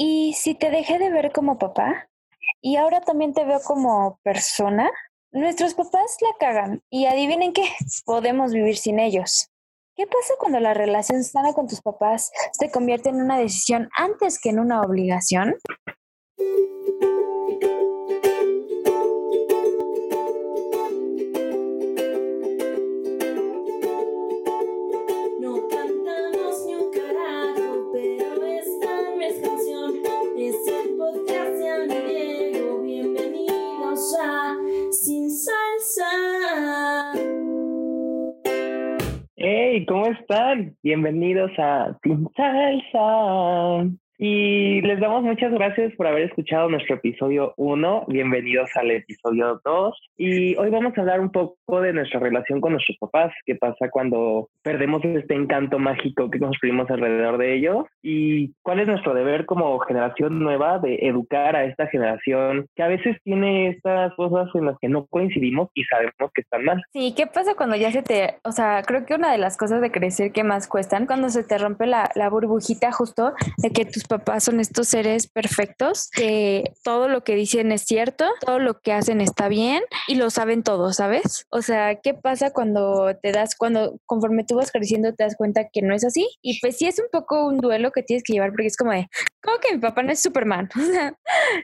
¿y si te dejé de ver como papá? Y ahora también te veo como persona. Nuestros papás la cagan y adivinen qué, podemos vivir sin ellos. ¿Qué pasa cuando la relación sana con tus papás se convierte en una decisión antes que en una obligación? ¿Cómo están? Bienvenidos a Sin Salsa. Y les damos muchas gracias por haber escuchado nuestro episodio 1. Bienvenidos al episodio 2. Y hoy vamos a hablar un poco de nuestra relación con nuestros papás, qué pasa cuando perdemos este encanto mágico que construimos alrededor de ellos y cuál es nuestro deber como generación nueva de educar a esta generación que a veces tiene estas cosas en las que no coincidimos y sabemos que están mal. Sí, ¿qué pasa cuando ya se te, o sea, creo que una de las cosas de crecer que más cuestan, cuando se te rompe la, la burbujita justo de que tus papás son estos seres perfectos, que todo lo que dicen es cierto, todo lo que hacen está bien y lo saben todos, ¿sabes? O sea, ¿qué pasa cuando te das, cuando conforme tú vas creciendo te das cuenta que no es así? Y pues sí es un poco un duelo que tienes que llevar porque es como de, ¿cómo que mi papá no es Superman? O sea,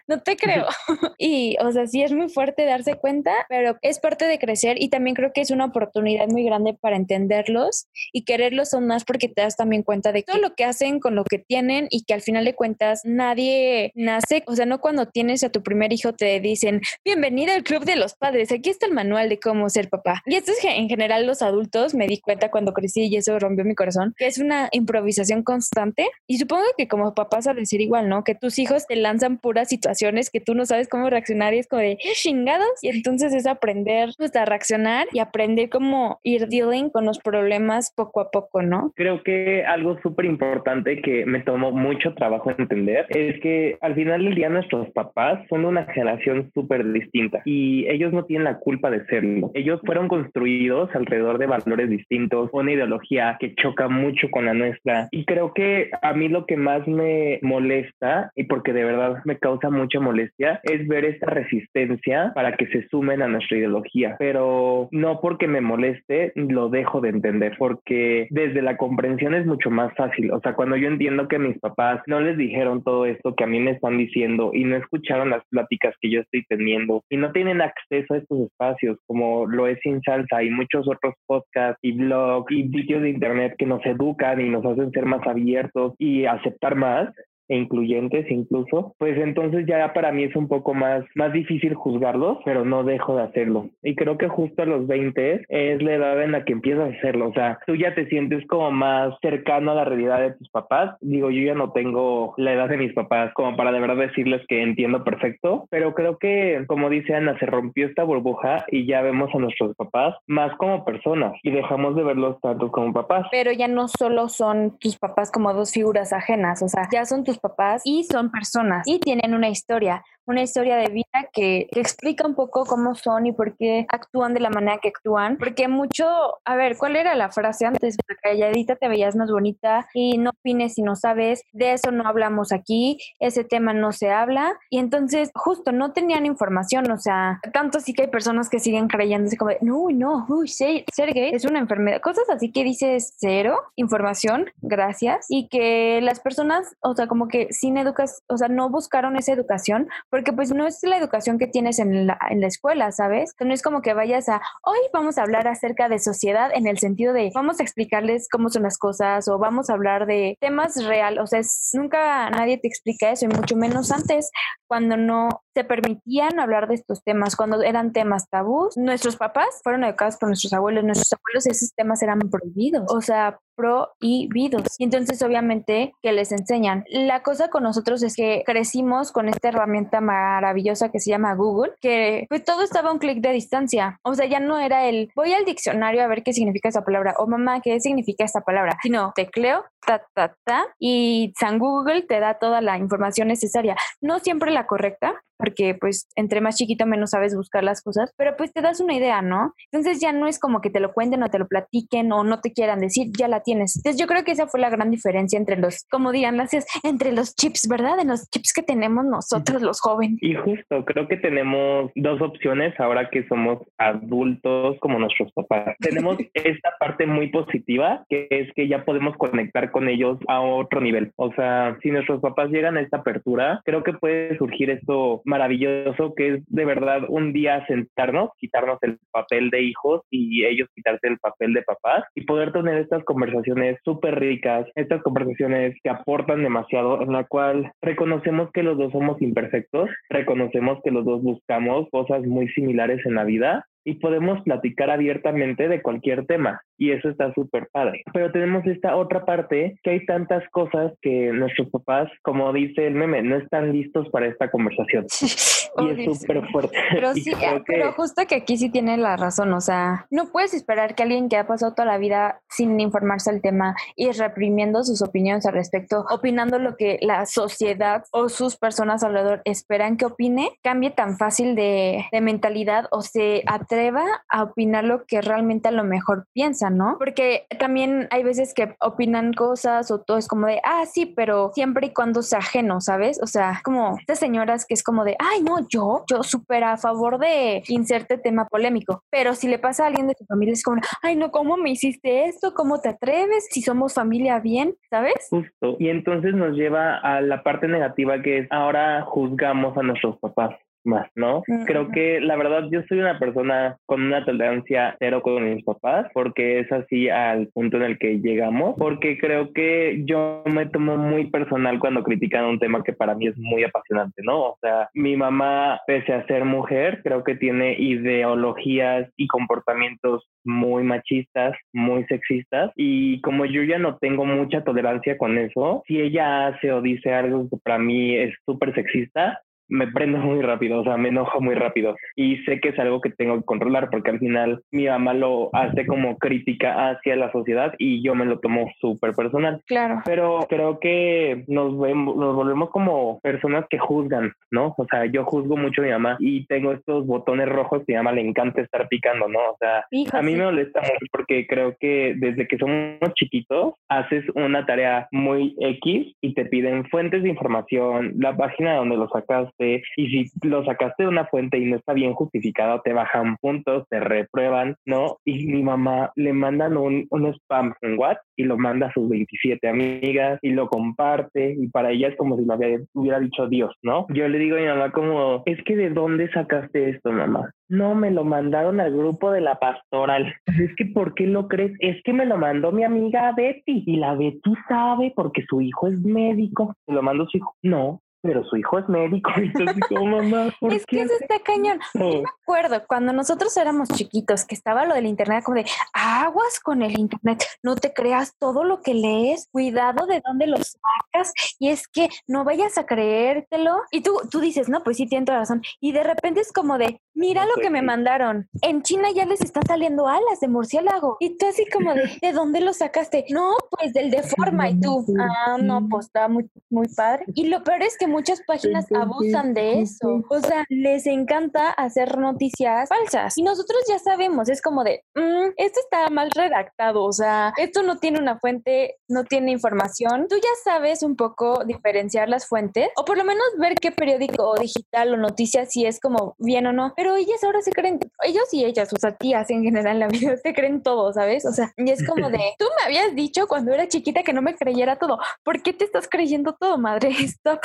no te creo. y, o sea, sí es muy fuerte darse cuenta, pero es parte de crecer y también creo que es una oportunidad muy grande para entenderlos y quererlos aún más porque te das también cuenta de todo lo que hacen con lo que tienen y que al final de cuentas nadie nace, o sea, no cuando tienes a tu primer hijo te dicen, bienvenida al club de los padres, aquí está el manual de cómo ser papá. Y esto es que en general los adultos, me di cuenta cuando crecí y eso rompió mi corazón, que es una improvisación constante. Y supongo que como papás a decir igual, ¿no? Que tus hijos te lanzan puras situaciones que tú no sabes cómo reaccionar y es como de chingados. Y entonces es aprender pues, a reaccionar y aprender cómo ir dealing con los problemas poco a poco, ¿no? Creo que algo súper importante que me tomó mucho trabajo entender es que al final del día nuestros papás son una generación súper distinta y ellos no tienen la culpa de serlo. Ellos fueron construidos alrededor de valores distintos, una ideología que choca mucho con la nuestra y creo que a mí lo que más me molesta y porque de verdad me causa mucha molestia es ver esta resistencia para que se sumen a nuestra ideología, pero no porque me moleste lo dejo de entender porque desde la comprensión es mucho más fácil. O sea, cuando yo entiendo que mis papás no les dijeron todo esto que a mí me están diciendo y no escucharon las pláticas que yo estoy teniendo y no tienen acceso a estos espacios como lo es Sin Salsa. Y muchos otros podcasts y blogs y sitios de internet que nos educan y nos hacen ser más abiertos y aceptar más, e incluyentes incluso, pues entonces ya para mí es un poco más, más difícil juzgarlos, pero no dejo de hacerlo. Y creo que justo a los 20 es la edad en la que empiezas a hacerlo. O sea, tú ya te sientes como más cercano a la realidad de tus papás. Digo, yo ya no tengo la edad de mis papás como para de verdad decirles que entiendo perfecto, pero creo que, como dice Ana, se rompió esta burbuja y ya vemos a nuestros papás más como personas y dejamos de verlos tanto como papás. Pero ya no solo son tus papás como dos figuras ajenas, o sea, ya son tus papás y son personas. y tienen una historia una historia de vida que, explica un poco cómo son y por qué actúan de la manera que actúan. Porque mucho, a ver, ¿cuál era la frase antes? La calladita te veías más bonita y no opines si no sabes, de eso no hablamos aquí, ese tema no se habla. Y entonces, justo, no tenían información, o sea, tanto sí que hay personas que siguen creyéndose como, no, no, uy, ser, ser gay es una enfermedad, cosas así que dices cero información, gracias, y que las personas, o sea, como que sin educación, o sea, no buscaron esa educación porque pues no es la educación que tienes en la, en la escuela, ¿sabes? No es como que vayas a, hoy vamos a hablar acerca de sociedad en el sentido de, vamos a explicarles cómo son las cosas o vamos a hablar de temas real, o sea, nunca nadie te explica eso y mucho menos antes cuando no se permitían hablar de estos temas, cuando eran temas tabús. Nuestros papás fueron educados por nuestros abuelos, nuestros abuelos esos temas eran prohibidos. O sea, prohibidos. Y entonces obviamente que les enseñan. La cosa con nosotros es que crecimos con esta herramienta maravillosa que se llama Google, que pues todo estaba a un clic de distancia. O sea, ya no era el voy al diccionario a ver qué significa esa palabra o mamá, qué significa esta palabra, sino tecleo ta, ta, ta, y San Google te da toda la información necesaria. No siempre la correcta, porque pues entre más chiquito menos sabes buscar las cosas, pero pues te das una idea, ¿no? Entonces ya no es como que te lo cuenten o te lo platiquen o no te quieran decir, ya la tienes. Entonces yo creo que esa fue la gran diferencia entre los, como dirían las entre los chips, ¿verdad? En los chips que tenemos nosotros los jóvenes. Y justo, creo que tenemos dos opciones ahora que somos adultos como nuestros papás. tenemos esta parte muy positiva, que es que ya podemos conectar con ellos a otro nivel. O sea, si nuestros papás llegan a esta apertura, creo que puede surgir esto maravilloso que es de verdad un día sentarnos, quitarnos el papel de hijos y ellos quitarse el papel de papás y poder tener estas conversaciones súper ricas, estas conversaciones que aportan demasiado, en la cual reconocemos que los dos somos imperfectos, reconocemos que los dos buscamos cosas muy similares en la vida y podemos platicar abiertamente de cualquier tema y eso está súper padre. Pero tenemos esta otra parte que hay tantas cosas que nuestros papás, como dice el meme, no están listos para esta conversación. y es súper fuerte. Pero sí, pero justo que aquí sí tiene la razón, o sea, no puedes esperar que alguien que ha pasado toda la vida sin informarse al tema y reprimiendo sus opiniones al respecto, opinando lo que la sociedad o sus personas alrededor esperan que opine, cambie tan fácil de, de mentalidad o se atreva a opinar lo que realmente a lo mejor piensan, ¿no? Porque también hay veces que opinan cosas o todo es como de, ah, sí, pero siempre y cuando sea ajeno, ¿sabes? O sea, como estas señoras que es como de, ay, no, yo, yo súper a favor de inserte tema polémico, pero si le pasa a alguien de tu familia es como, ay, no, ¿cómo me hiciste esto? ¿Cómo te atreves? Si somos familia bien, ¿sabes? Justo. Y entonces nos lleva a la parte negativa que es ahora juzgamos a nuestros papás más, ¿no? Creo que la verdad yo soy una persona con una tolerancia cero con mis papás porque es así al punto en el que llegamos, porque creo que yo me tomo muy personal cuando critican un tema que para mí es muy apasionante, ¿no? O sea, mi mamá, pese a ser mujer, creo que tiene ideologías y comportamientos muy machistas, muy sexistas y como yo ya no tengo mucha tolerancia con eso, si ella hace o dice algo que para mí es súper sexista, me prendo muy rápido, o sea, me enojo muy rápido y sé que es algo que tengo que controlar porque al final mi mamá lo hace como crítica hacia la sociedad y yo me lo tomo súper personal. Claro. Pero creo que nos, vemos, nos volvemos como personas que juzgan, ¿no? O sea, yo juzgo mucho a mi mamá y tengo estos botones rojos que a mi mamá le encanta estar picando, ¿no? O sea, a mí me molesta mucho porque creo que desde que somos chiquitos haces una tarea muy X y te piden fuentes de información, la página donde lo sacas y si lo sacaste de una fuente y no está bien justificado, te bajan puntos, te reprueban, ¿no? Y mi mamá le mandan un, un spam en WhatsApp y lo manda a sus 27 amigas y lo comparte y para ella es como si lo hubiera dicho Dios, ¿no? Yo le digo a mi mamá como, es que de dónde sacaste esto, mamá? No, me lo mandaron al grupo de la pastoral. Es que, ¿por qué lo crees? Es que me lo mandó mi amiga Betty y la Betty sabe porque su hijo es médico. Me lo mandó su hijo. No, pero su hijo es médico y como mamá. es que eso está cañón. me acuerdo cuando nosotros éramos chiquitos que estaba lo del internet como de aguas con el internet, no te creas todo lo que lees, cuidado de dónde lo sacas y es que no vayas a creértelo y tú tú dices, "No, pues sí tienes razón." Y de repente es como de, "Mira lo que me mandaron. En China ya les están saliendo alas de murciélago." Y tú así como de, "¿De dónde lo sacaste?" "No, pues del de forma." Y tú, "Ah, no, pues está muy muy padre." Y lo peor es que muchas páginas abusan de eso. O sea, les encanta hacer noticias falsas. Y nosotros ya sabemos, es como de, mm, esto está mal redactado, o sea, esto no tiene una fuente, no tiene información. Tú ya sabes un poco diferenciar las fuentes, o por lo menos ver qué periódico o digital o noticias si es como bien o no. Pero ellas ahora se creen, ellos y ellas, o sea, tías en general en la vida, se creen todo, ¿sabes? O sea, y es como de, tú me habías dicho cuando era chiquita que no me creyera todo. ¿Por qué te estás creyendo todo, madre? Stop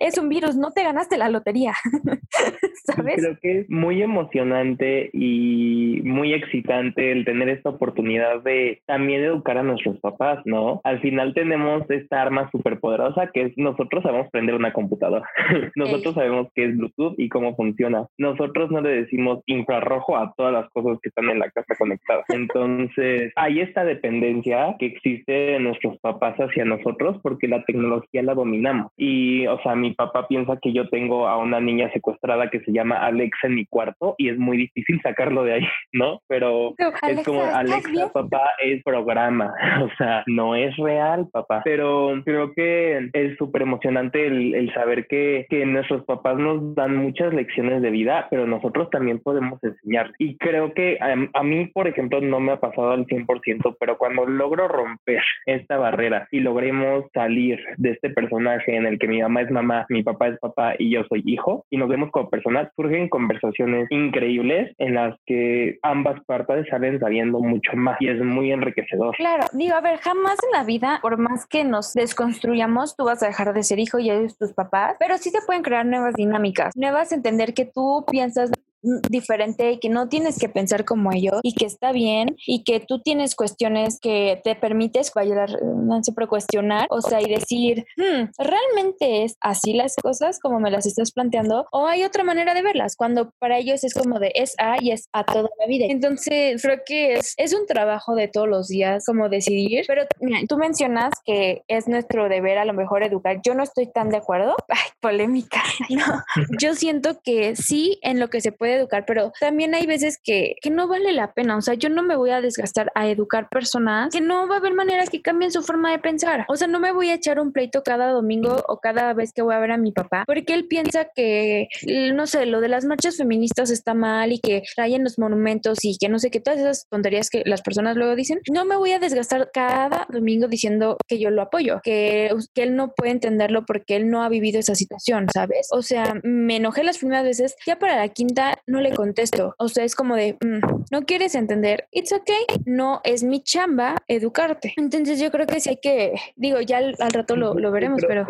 es un virus, no te ganaste la lotería. ¿Sabes? Creo que es muy emocionante y muy excitante el tener esta oportunidad de también educar a nuestros papás, ¿no? Al final tenemos esta arma súper poderosa que es nosotros sabemos prender una computadora. nosotros sabemos qué es Bluetooth y cómo funciona. Nosotros no le decimos infrarrojo a todas las cosas que están en la casa conectadas. Entonces, hay esta dependencia que existe de nuestros papás hacia nosotros porque la tecnología la dominamos. Y o sea, mi papá piensa que yo tengo a una niña secuestrada que se llama Alexa en mi cuarto y es muy difícil sacarlo de ahí, ¿no? Pero es como Alexa, papá, es programa, o sea, no es real, papá. Pero creo que es súper emocionante el, el, saber que, que nuestros papás nos dan muchas lecciones de vida, pero nosotros también podemos enseñar. Y creo que a, a mí, por ejemplo, no me ha pasado al 100%, pero cuando logro romper esta barrera y logremos salir de este personaje en el que mi mamá es mamá, mi papá es papá y yo soy hijo, y nos vemos como personas, surgen conversaciones increíbles en las que ambas partes salen sabiendo mucho más y es muy enriquecedor. Claro, digo, a ver, jamás en la vida, por más que nos desconstruyamos, tú vas a dejar de ser hijo y ellos tus papás, pero sí se pueden crear nuevas dinámicas, nuevas entender que tú piensas says diferente y que no tienes que pensar como ellos y que está bien y que tú tienes cuestiones que te permites no siempre cuestionar, o sea, y decir, hmm, ¿realmente es así las cosas como me las estás planteando? ¿O hay otra manera de verlas? Cuando para ellos es como de es A y es A toda la vida. Entonces, creo que es, es un trabajo de todos los días como decidir, pero mira, tú mencionas que es nuestro deber a lo mejor educar. Yo no estoy tan de acuerdo. Ay, polémica. No, yo siento que sí en lo que se puede educar, pero también hay veces que, que no vale la pena. O sea, yo no me voy a desgastar a educar personas que no va a haber maneras que cambien su forma de pensar. O sea, no me voy a echar un pleito cada domingo o cada vez que voy a ver a mi papá, porque él piensa que, no sé, lo de las marchas feministas está mal y que rayen los monumentos y que no sé qué, todas esas tonterías que las personas luego dicen. No me voy a desgastar cada domingo diciendo que yo lo apoyo, que, que él no puede entenderlo porque él no ha vivido esa situación, ¿sabes? O sea, me enojé las primeras veces, ya para la quinta no le contesto. O sea, es como de, mm, no quieres entender, it's okay, no es mi chamba educarte. Entonces yo creo que sí hay que, digo, ya al, rato lo, lo veremos, pero...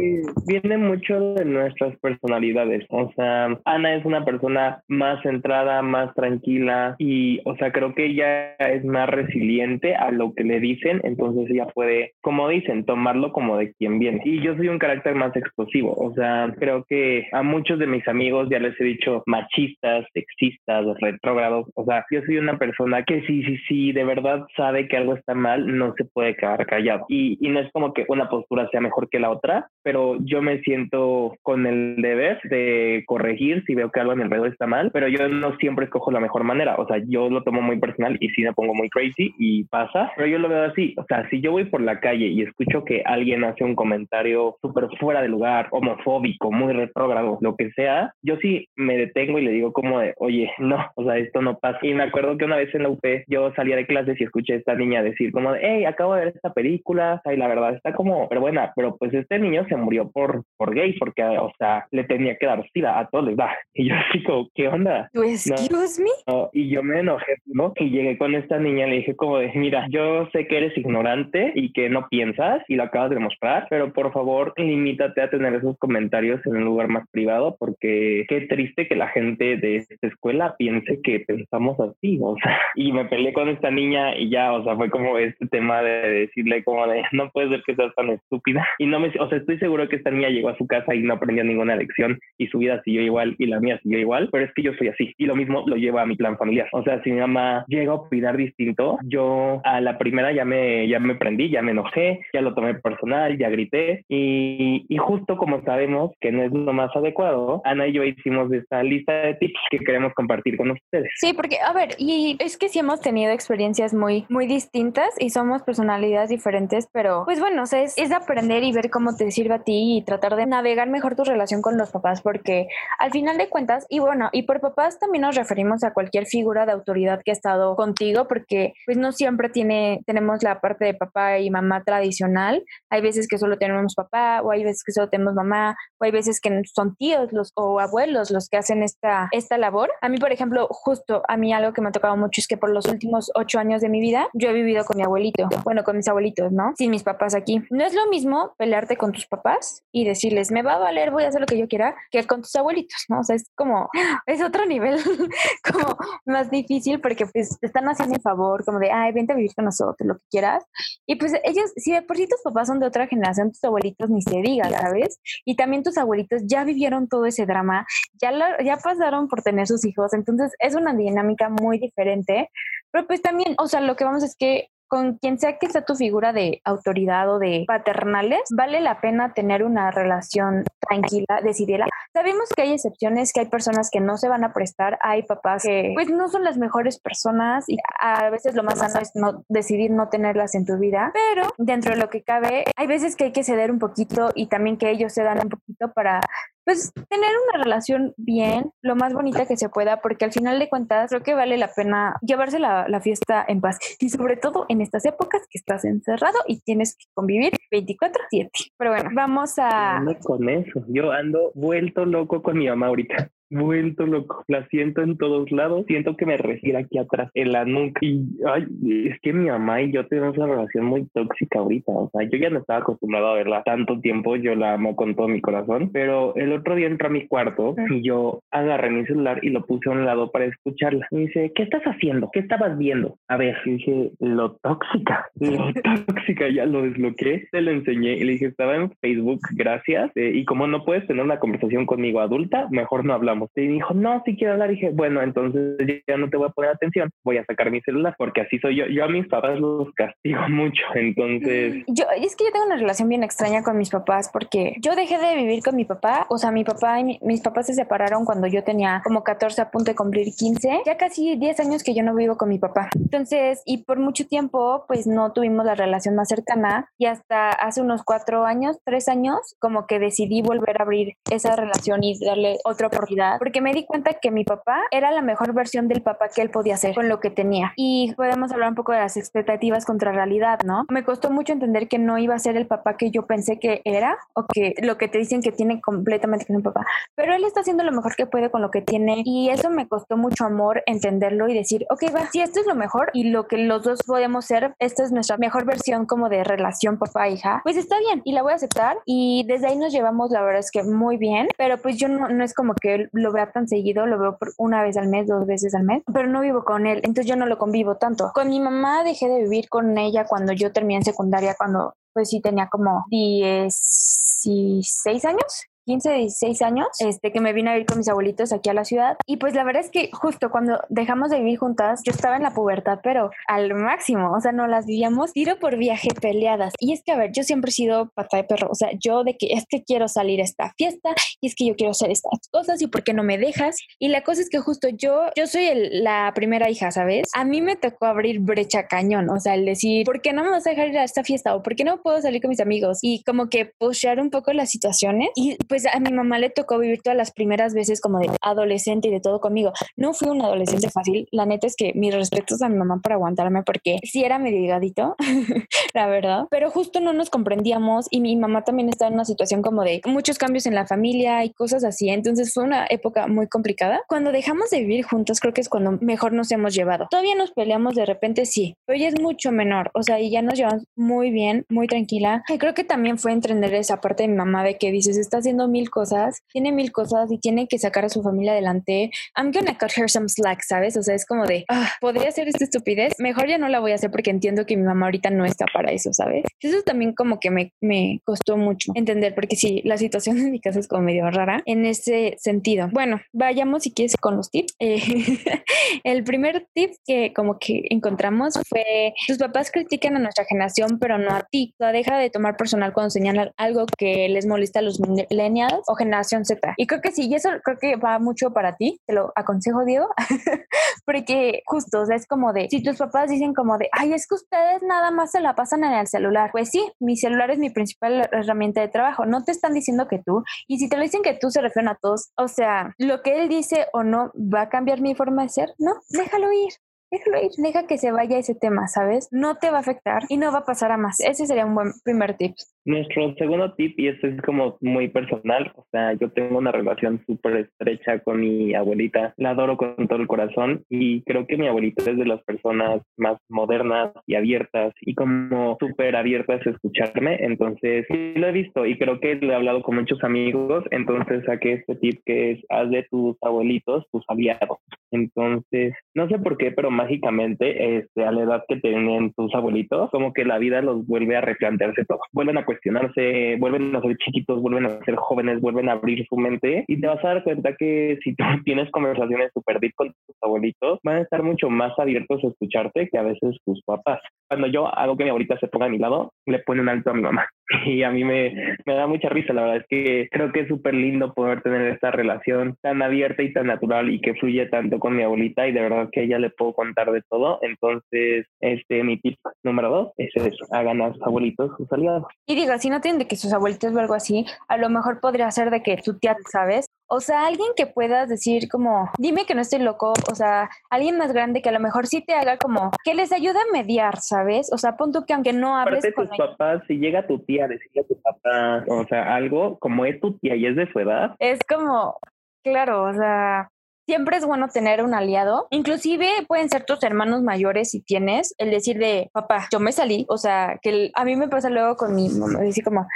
Viene mucho de nuestras personalidades. O sea, Ana es una persona más centrada, más tranquila y, o sea, creo que ella es más resiliente a lo que le dicen, entonces ella puede, como dicen, tomarlo como de quien viene. Y yo soy un carácter más explosivo, o sea, creo que a muchos de mis amigos ya les he dicho machistas, sexistas, retrógrados, o sea, yo soy una persona que sí, sí, sí, de verdad sabe que algo está mal, no se puede quedar callado. Y, y no es como que una postura sea mejor que la otra, pero yo me siento con el deber de corregir si veo que algo en el alrededor está mal, pero yo no siempre escojo la mejor manera, o sea, yo lo tomo muy personal y sí me pongo muy crazy y pasa, pero yo lo veo así, o sea, si yo voy por la calle y escucho que alguien hace un comentario súper fuera de lugar, homofóbico, muy retrógrado, lo que sea, yo sí me detengo y le digo como de, oye, no, o sea, esto no pasa. Y me acuerdo que una vez en la UP yo salía de clases y escuché a esta niña decir como de, hey, acabo de ver esta película, y la verdad está como, pero buena, pero pues este niño se murió por, por gay, porque, o sea, le tenía que dar sida a todos les da. Y yo así como, ¿qué onda? Excuse me? y yo me enojé, ¿no? Y llegué con esta niña, le dije como de, mira, yo sé que eres ignorante y que no piensas y lo acabas de demostrar, pero por favor limítate a tener esos comentarios en un lugar más privado porque qué triste que la gente de escuela piense que pensamos así, o sea, y me peleé con esta niña y ya, o sea, fue como este tema de decirle como de, no puedes ver que seas tan estúpida y no me, o sea, estoy seguro que esta niña llegó a su casa y no aprendió ninguna lección y su vida siguió igual y la mía siguió igual, pero es que yo soy así y lo mismo lo llevo a mi plan familiar, o sea, si mi mamá llega a opinar distinto, yo a la primera ya me, ya me prendí, ya me enojé, ya lo tomé personal, ya grité y, y justo como sabemos que no es lo más adecuado, Ana y yo hicimos esta lista de tips que queremos compartir con ustedes. Sí, porque, a ver, y es que sí hemos tenido experiencias muy, muy distintas y somos personalidades diferentes, pero pues bueno, o sea, es, es aprender y ver cómo te sirve a ti y tratar de navegar mejor tu relación con los papás, porque al final de cuentas, y bueno, y por papás también nos referimos a cualquier figura de autoridad que ha estado contigo, porque pues no siempre tiene, tenemos la parte de papá y mamá tradicional, hay veces que solo tenemos papá, o hay veces que solo tenemos mamá, o hay veces que son tíos los, o abuelos los que hacen esta, esta labor. A mí, por ejemplo, justo a mí algo que me ha tocado mucho es que por los últimos ocho años de mi vida yo he vivido con mi abuelito, bueno, con mis abuelitos, ¿no? Sin mis papás aquí. No es lo mismo pelearte con tus papás y decirles, me va a valer, voy a hacer lo que yo quiera, que con tus abuelitos, ¿no? O sea, es como, es otro nivel como más difícil porque pues te están haciendo el favor, como de, ay, vente a vivir con nosotros, lo que quieras. Y pues ellos, si de por sí tus papás son de otra generación, tus abuelitos ni se diga, ¿sabes? Y también tus abuelitos ya vivieron todo ese drama, ya, ya pasaron por tener sus hijos, entonces es una dinámica muy diferente, pero pues también, o sea, lo que vamos es que con quien sea que sea tu figura de autoridad o de paternales, vale la pena tener una relación tranquila, decidirla. Sabemos que hay excepciones, que hay personas que no se van a prestar, hay papás que pues no son las mejores personas y a veces lo más sano es no decidir no tenerlas en tu vida, pero dentro de lo que cabe, hay veces que hay que ceder un poquito y también que ellos se dan un poquito para pues tener una relación bien, lo más bonita que se pueda, porque al final de cuentas creo que vale la pena llevarse la, la fiesta en paz. Y sobre todo en estas épocas que estás encerrado y tienes que convivir 24/7. Pero bueno, vamos a... con eso, yo ando vuelto loco con mi mamá ahorita vuelto loco. La siento en todos lados. Siento que me respira aquí atrás, en la nuca. Y ay, es que mi mamá y yo tenemos una relación muy tóxica ahorita. O sea, yo ya no estaba acostumbrado a verla tanto tiempo. Yo la amo con todo mi corazón. Pero el otro día entró a mi cuarto y yo agarré mi celular y lo puse a un lado para escucharla. Y dice, ¿qué estás haciendo? ¿Qué estabas viendo? A ver, y dije, lo tóxica, lo tóxica. Ya lo desbloqueé, te lo enseñé y le dije, estaba en Facebook, gracias. Eh, y como no puedes tener una conversación conmigo adulta, mejor no hablamos y dijo, no, si quiero hablar. Y dije, bueno, entonces ya no te voy a poner atención, voy a sacar mi celular, porque así soy yo. Yo a mis papás los castigo mucho, entonces... Mm, yo, es que yo tengo una relación bien extraña con mis papás, porque yo dejé de vivir con mi papá, o sea, mi papá y mis papás se separaron cuando yo tenía como 14 a punto de cumplir 15, ya casi 10 años que yo no vivo con mi papá. Entonces, y por mucho tiempo, pues no tuvimos la relación más cercana, y hasta hace unos 4 años, 3 años, como que decidí volver a abrir esa relación y darle otra oportunidad porque me di cuenta que mi papá era la mejor versión del papá que él podía ser con lo que tenía. Y podemos hablar un poco de las expectativas contra realidad, ¿no? Me costó mucho entender que no iba a ser el papá que yo pensé que era o que lo que te dicen que tiene completamente que un papá. Pero él está haciendo lo mejor que puede con lo que tiene y eso me costó mucho amor entenderlo y decir, ok, va, si esto es lo mejor y lo que los dos podemos ser, esta es nuestra mejor versión como de relación papá-hija, pues está bien y la voy a aceptar y desde ahí nos llevamos, la verdad es que muy bien, pero pues yo no, no es como que lo vea tan seguido, lo veo por una vez al mes, dos veces al mes, pero no vivo con él, entonces yo no lo convivo tanto. Con mi mamá dejé de vivir con ella cuando yo terminé en secundaria, cuando pues sí tenía como 16 años 15, 16 años, este, que me vine a vivir con mis abuelitos aquí a la ciudad. Y pues la verdad es que justo cuando dejamos de vivir juntas, yo estaba en la pubertad, pero al máximo, o sea, no las vivíamos tiro por viaje peleadas. Y es que, a ver, yo siempre he sido pata de perro, o sea, yo de que es que quiero salir a esta fiesta y es que yo quiero hacer estas cosas y por qué no me dejas. Y la cosa es que justo yo, yo soy la primera hija, ¿sabes? A mí me tocó abrir brecha cañón, o sea, el decir, ¿por qué no me vas a dejar ir a esta fiesta? ¿O por qué no puedo salir con mis amigos? Y como que pushear un poco las situaciones. Y pues a mi mamá le tocó vivir todas las primeras veces como de adolescente y de todo conmigo. No fui un adolescente fácil. La neta es que mis respetos a mi mamá por aguantarme porque sí era medio higadito, la verdad. Pero justo no nos comprendíamos y mi mamá también estaba en una situación como de muchos cambios en la familia y cosas así. Entonces fue una época muy complicada. Cuando dejamos de vivir juntos, creo que es cuando mejor nos hemos llevado. Todavía nos peleamos de repente, sí, pero ella es mucho menor. O sea, y ya nos llevamos muy bien, muy tranquila. Y creo que también fue entender esa parte de mi mamá de que dices, está haciendo mil cosas tiene mil cosas y tiene que sacar a su familia adelante. I'm gonna cut her some slack, ¿sabes? O sea, es como de, ah, podría hacer esta estupidez, mejor ya no la voy a hacer porque entiendo que mi mamá ahorita no está para eso, ¿sabes? Eso también como que me, me costó mucho entender, porque sí, la situación en mi casa es como medio rara en ese sentido. Bueno, vayamos si quieres con los tips. Eh, el primer tip que como que encontramos fue, tus papás critican a nuestra generación, pero no a ti. O sea, deja de tomar personal cuando señalan algo que les molesta a los millennials o generación Z. Y creo que sí, y eso creo que va mucho para ti, te lo aconsejo, Diego, porque justo, o sea, es como de, si tus papás dicen como de, ay, es que ustedes nada más se la pasan en el celular, pues sí, mi celular es mi principal herramienta de trabajo, no te están diciendo que tú, y si te lo dicen que tú, se refieren a todos, o sea, lo que él dice o no va a cambiar mi forma de ser, no, déjalo ir, déjalo ir, deja que se vaya ese tema, ¿sabes? No te va a afectar y no va a pasar a más. Ese sería un buen primer tip. Nuestro segundo tip, y esto es como muy personal, o sea, yo tengo una relación súper estrecha con mi abuelita, la adoro con todo el corazón y creo que mi abuelita es de las personas más modernas y abiertas y como súper abiertas a escucharme, entonces sí lo he visto y creo que le he hablado con muchos amigos, entonces saqué este tip que es haz de tus abuelitos tus aliados. Entonces, no sé por qué, pero más mágicamente este, a la edad que tenían tus abuelitos, como que la vida los vuelve a replantearse todo. Vuelven a cuestionarse, vuelven a ser chiquitos, vuelven a ser jóvenes, vuelven a abrir su mente y te vas a dar cuenta que si tú tienes conversaciones super deep con tus abuelitos, van a estar mucho más abiertos a escucharte que a veces tus papás. Cuando yo hago que mi abuelita se ponga a mi lado, le pone un alto a mi mamá. Y a mí me, me da mucha risa, la verdad es que creo que es súper lindo poder tener esta relación tan abierta y tan natural y que fluye tanto con mi abuelita y de verdad que ella le puedo contar de todo. Entonces, este, mi tip número dos es eso, hagan a sus abuelitos sus aliados. Y diga, si no tienen de que sus abuelitos o algo así, a lo mejor podría ser de que tu tía, ¿sabes? O sea, alguien que puedas decir como, dime que no estoy loco, o sea, alguien más grande que a lo mejor sí te haga como, que les ayude a mediar, ¿sabes? O sea, punto que aunque no hables con tus papás, si llega tu tía a decirle a tu papá, o sea, algo como es tu tía y es de su edad. Es como, claro, o sea, siempre es bueno tener un aliado. Inclusive pueden ser tus hermanos mayores si tienes el decir de, papá, yo me salí, o sea, que a mí me pasa luego con mi mamá, decir como,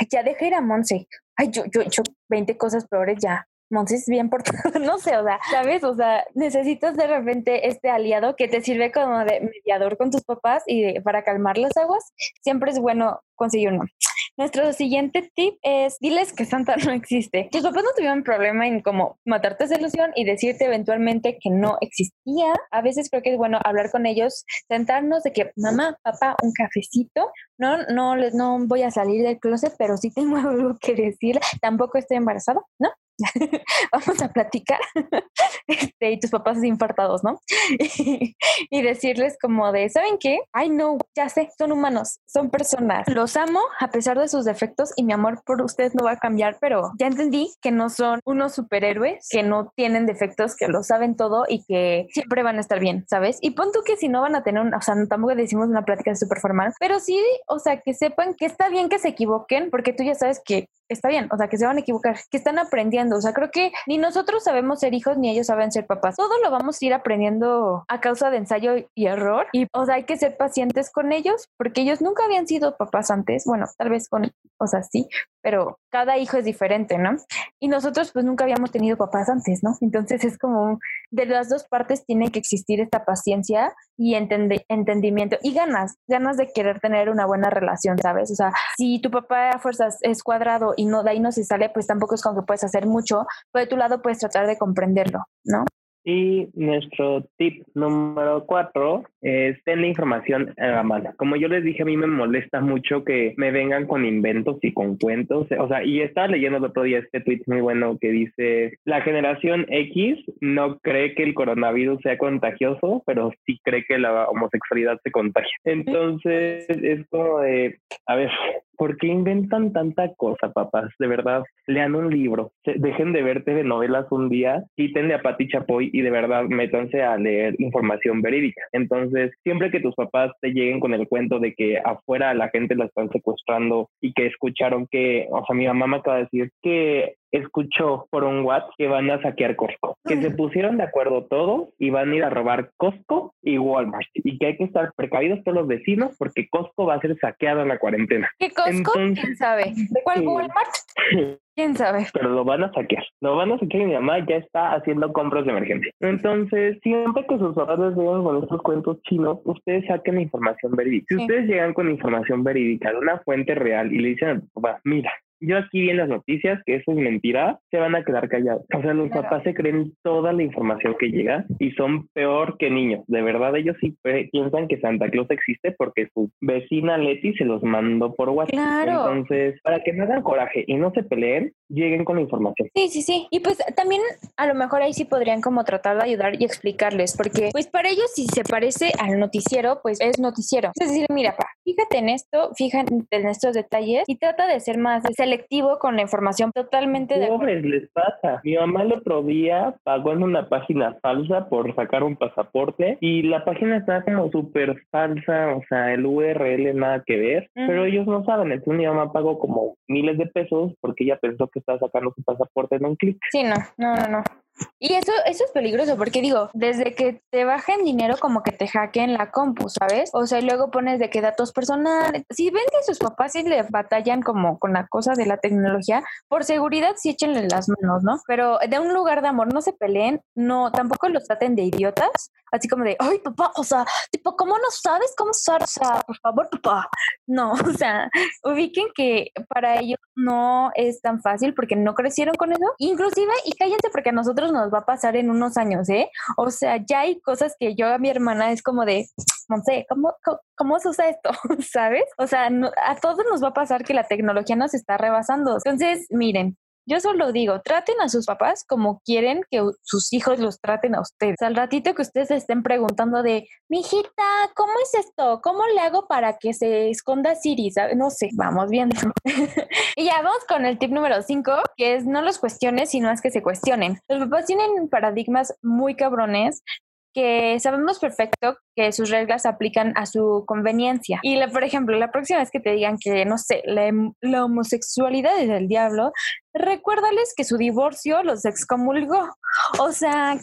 ay, ya dejé ir a Monse, ay, yo, yo he hecho 20 cosas peores ya. Monse es bien por no sé, o sea, ¿sabes? O sea, necesitas de repente este aliado que te sirve como de mediador con tus papás y para calmar las aguas. Siempre es bueno conseguir uno. Nuestro siguiente tip es, diles que Santa no existe. Tus papás no tuvieron problema en como matarte esa ilusión y decirte eventualmente que no existía. A veces creo que es bueno hablar con ellos, sentarnos de que mamá, papá, un cafecito. No, no, no voy a salir del closet, pero sí tengo algo que decir. Tampoco estoy embarazada, ¿no? vamos a platicar este, y tus papás infartados, ¿no? y decirles como de, ¿saben qué? Ay, no, ya sé, son humanos, son personas. Los amo a pesar de sus defectos y mi amor por ustedes no va a cambiar, pero ya entendí que no son unos superhéroes, que no tienen defectos, que lo saben todo y que siempre van a estar bien, ¿sabes? Y pon tú que si no van a tener, o sea, tampoco decimos una plática súper formal, pero sí, o sea, que sepan que está bien que se equivoquen, porque tú ya sabes que está bien, o sea, que se van a equivocar, que están aprendiendo, o sea, creo que ni nosotros sabemos ser hijos ni ellos saben ser papás, todo lo vamos a ir aprendiendo a causa de ensayo y error y, o sea, hay que ser pacientes con ellos porque ellos nunca habían sido papás antes, bueno, tal vez con, o sea, sí, pero cada hijo es diferente, ¿no? Y nosotros pues nunca habíamos tenido papás antes, ¿no? Entonces es como de las dos partes tiene que existir esta paciencia y entendimiento y ganas, ganas de querer tener una buena relación, ¿sabes? O sea, si tu papá a fuerzas es cuadrado y no de ahí no se sale, pues tampoco es como que puedes hacer mucho, pero de tu lado puedes tratar de comprenderlo, ¿no? Y nuestro tip número cuatro es ten la información a la mano. Como yo les dije, a mí me molesta mucho que me vengan con inventos y con cuentos. O sea, y estaba leyendo el otro día este tweet muy bueno que dice, la generación X no cree que el coronavirus sea contagioso, pero sí cree que la homosexualidad se contagia. Entonces es como de, a ver, ¿por qué inventan tanta cosa, papás? De verdad, lean un libro, dejen de verte de novelas un día, quítenle a Pati Chapoy y de verdad métanse a leer información verídica. Entonces, siempre que tus papás te lleguen con el cuento de que afuera la gente la están secuestrando y que escucharon que, o sea, mi mamá me acaba de decir que escuchó por un WhatsApp que van a saquear Costco, que se pusieron de acuerdo todos y van a ir a robar Costco y Walmart y que hay que estar precavidos todos los vecinos porque Costco va a ser saqueado en la cuarentena. ¿Qué Costco? ¿Quién sabe? ¿De cuál Walmart? ¿Quién sabe? Pero lo van a saquear. Lo van a saquear y mi mamá ya está haciendo compras de emergencia. Entonces, siempre que sus padres vengan con estos cuentos chinos, ustedes saquen información verídica. Si ustedes llegan con información verídica de una fuente real y le dicen a tu papá, mira, yo aquí vi en las noticias que eso es mentira, se van a quedar callados. O sea, los papás se creen toda la información que llega y son peor que niños. De verdad, ellos sí piensan que Santa Claus existe porque su vecina Leti se los mandó por WhatsApp. Entonces, para que no hagan coraje y no se peleen, lleguen con la información. Sí, sí, sí. Y pues también a lo mejor ahí sí podrían como tratar de ayudar y explicarles, porque pues para ellos si se parece al noticiero, pues es noticiero. Es decir, mira, pa, fíjate en esto, fíjate en estos detalles y trata de ser más selectivo con la información totalmente de Pobres les pasa. Mi mamá el otro día pagó en una página falsa por sacar un pasaporte y la página está como súper falsa, o sea, el URL nada que ver, pero ellos no saben. Entonces mi mamá pagó como miles de pesos porque ella pensó que estaba sacando su pasaporte en un clic. Sí, no, no, no, no. Y eso, eso es peligroso porque digo, desde que te bajen dinero como que te hackeen la compu, ¿sabes? O sea, y luego pones de que datos personales. Si ven que sus papás sí le batallan como con la cosa de la tecnología, por seguridad sí échenle las manos, ¿no? Pero de un lugar de amor no se peleen, no, tampoco los traten de idiotas, así como de, ay, papá, o sea, tipo, ¿cómo no sabes cómo usar? O sea, por favor, papá. No, o sea, ubiquen que para ellos no es tan fácil porque no crecieron con eso. Inclusive, y cállense porque a nosotros nos va a pasar en unos años, ¿eh? O sea, ya hay cosas que yo a mi hermana es como de, no sé, ¿cómo, cómo, se usa esto? ¿Sabes? O sea, a todos nos va a pasar que la tecnología nos está rebasando. Entonces, miren, yo solo digo, traten a sus papás como quieren que sus hijos los traten a ustedes. Al ratito que ustedes estén preguntando de, mijita, ¿cómo es esto? ¿Cómo le hago para que se esconda Siri? No sé, vamos viendo. y ya vamos con el tip número 5, que es no los cuestiones, sino es que se cuestionen. Los papás tienen paradigmas muy cabrones que sabemos perfecto que sus reglas aplican a su conveniencia. Y, por ejemplo, la próxima vez que te digan que, no sé, la, la homosexualidad es del diablo, recuérdales que su divorcio los excomulgó. O sea,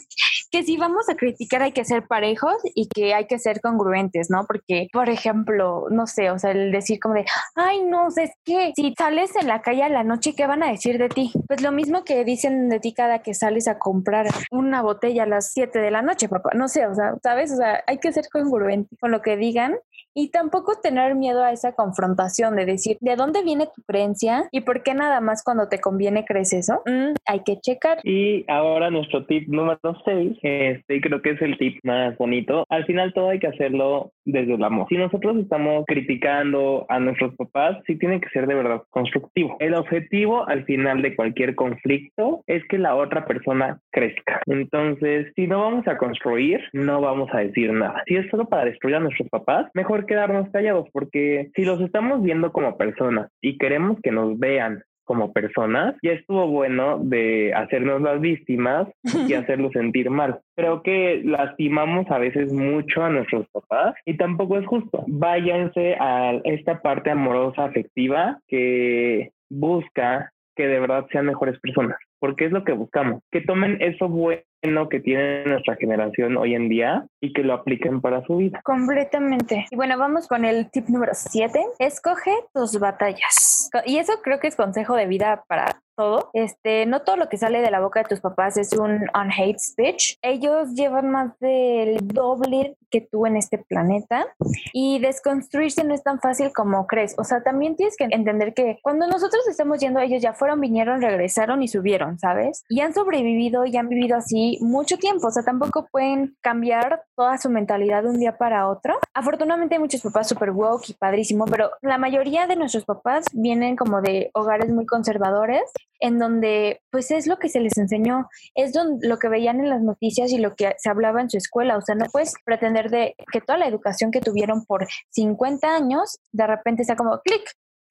que si vamos a criticar hay que ser parejos y que hay que ser congruentes, ¿no? Porque, por ejemplo, no sé, o sea, el decir como de, ay, no, es que si sales en la calle a la noche, ¿qué van a decir de ti? Pues lo mismo que dicen de ti cada que sales a comprar una botella a las 7 de la noche, papá. No sé, o sea, ¿sabes? O sea, hay que ser congruente con lo que digan y tampoco tener miedo a esa confrontación de decir, ¿de dónde viene tu creencia? ¿Y por qué nada más cuando te conviene crees eso? Mm, hay que checar. Y ahora nuestro tip número 6, este creo que es el tip más bonito. Al final todo hay que hacerlo desde el amor. Si nosotros estamos criticando a nuestros papás, sí tiene que ser de verdad constructivo. El objetivo al final de cualquier conflicto es que la otra persona crezca. Entonces, si no vamos a construir, no vamos a decir nada. Si es solo para destruir a nuestros papás, mejor quedarnos callados porque si los estamos viendo como personas y queremos que nos vean como personas, ya estuvo bueno de hacernos las víctimas y hacerlos sentir mal. Creo que lastimamos a veces mucho a nuestros papás y tampoco es justo. Váyanse a esta parte amorosa, afectiva que busca que de verdad sean mejores personas, porque es lo que buscamos, que tomen eso bueno que tiene nuestra generación hoy en día y que lo apliquen para su vida. Completamente. Y bueno, vamos con el tip número 7. Escoge tus batallas. Y eso creo que es consejo de vida para todo. Este, no todo lo que sale de la boca de tus papás es un on hate speech. Ellos llevan más del doble que tú en este planeta y desconstruirse no es tan fácil como crees. O sea, también tienes que entender que cuando nosotros estamos yendo, ellos ya fueron, vinieron, regresaron y subieron, ¿sabes? Y han sobrevivido y han vivido así mucho tiempo, o sea, tampoco pueden cambiar toda su mentalidad de un día para otro. Afortunadamente hay muchos papás super woke y padrísimo, pero la mayoría de nuestros papás vienen como de hogares muy conservadores, en donde pues es lo que se les enseñó, es lo que veían en las noticias y lo que se hablaba en su escuela, o sea, no puedes pretender de que toda la educación que tuvieron por 50 años de repente sea como clic,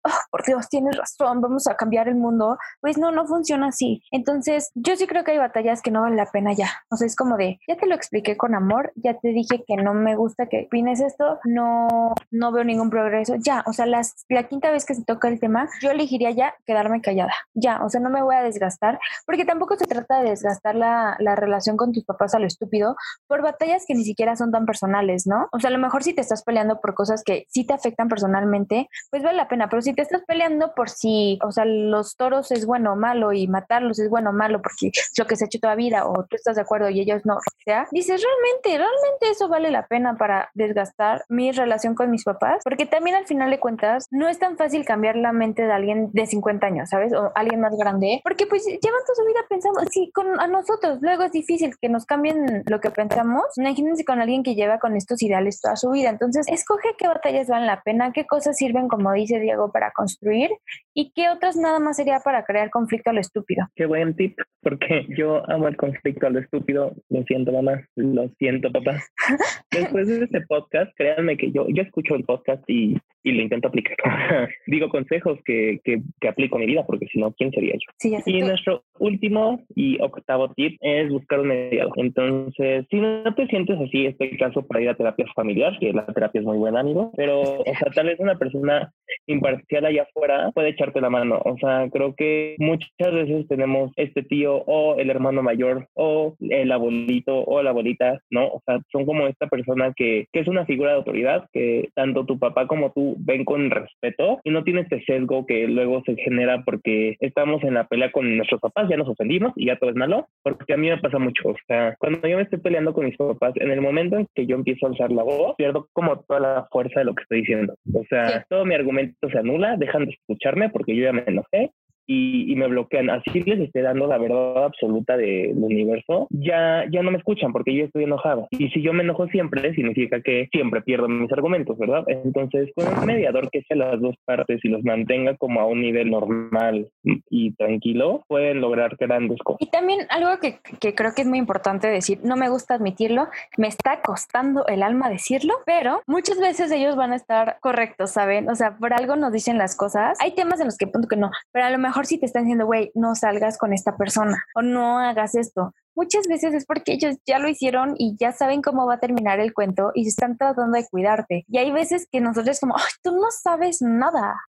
oh, por Dios, tienes razón, vamos a cambiar el mundo, pues no, no funciona así. Entonces, yo sí creo que hay batallas que no valen la pena ya. O sea, es como de, ya te lo expliqué con amor, ya te dije que no me gusta que opines esto, no, no veo ningún progreso. Ya, o sea, las, la quinta vez que se toca el tema, yo elegiría ya quedarme callada. Ya, o sea, no me voy a desgastar, porque tampoco se trata de desgastar la, la relación con tus papás a lo estúpido por batallas que ni siquiera son tan personales, ¿no? O sea, a lo mejor si te estás peleando por cosas que sí te afectan personalmente, pues vale la pena, pero si te estás peleando por si, o sea, los toros es bueno o malo y matarlos es bueno o malo porque es lo que se ha hecho toda vida o tú estás de acuerdo y ellos no, o sea, dices, realmente, realmente eso vale la pena para desgastar mi relación con mis papás, porque también al final de cuentas no es tan fácil cambiar la mente de alguien de 50 años, ¿sabes? O alguien más grande, porque pues llevan toda su vida pensando, sí, con a nosotros, luego es difícil que nos cambien lo que pensamos, imagínense con alguien que lleva con estos ideales toda su vida, entonces escoge qué batallas valen la pena, qué cosas sirven, como dice Diego, para construir y qué otras nada más sería para crear conflicto a lo estúpido. Qué buen tip, porque yo amo el conflicto a lo estúpido. Lo siento, mamá. Lo siento, papá. Después de este podcast, créanme que yo, yo escucho el podcast y, y lo intento aplicar. Digo consejos que, que, que, aplico a mi vida, porque si no, ¿quién sería yo? Sí, y nuestro último y octavo tip es buscar un mediador. Entonces, si no te sientes así, este caso para ir a terapia familiar, que la terapia es muy buena, amigo, pero, o sea, tal vez una persona imparcial allá afuera puede echarte la mano. O sea, creo que muchas veces tenemos este tío o el hermano mayor o el abuelito o la abuelita, ¿no? O sea, son como esta persona que, que es una figura de autoridad que tanto tu papá como tú ven con respeto y no tiene este sesgo que luego se genera porque estamos en la pelea con nuestros papás, ya nos ofendimos y ya todo es malo, porque a mí me pasa mucho. O sea, cuando yo me estoy peleando con mis papás, en el momento en que yo empiezo a alzar la voz, pierdo como toda la fuerza de lo que estoy diciendo. O sea, todo mi argumento se anula, dejan de escucharme porque yo ya me enojé y, me bloquean, así les esté dando la verdad absoluta del universo, ya, ya no me escuchan porque yo estoy enojado. Y si yo me enojo siempre, significa que siempre pierdo mis argumentos, ¿verdad? Entonces, con un mediador que sea las dos partes y los mantenga como a un nivel normal y tranquilo, pueden lograr grandes cosas. Y también algo que, que creo que es muy importante decir, no me gusta admitirlo, me está costando el alma decirlo, pero muchas veces ellos van a estar correctos, ¿saben? O sea, por algo nos dicen las cosas. Hay temas en los que punto que no, pero a lo mejor mejor si te están diciendo, güey, no salgas con esta persona o no hagas esto. Muchas veces es porque ellos ya lo hicieron y ya saben cómo va a terminar el cuento y están tratando de cuidarte. Y hay veces que nosotros como, ay, tú no sabes nada.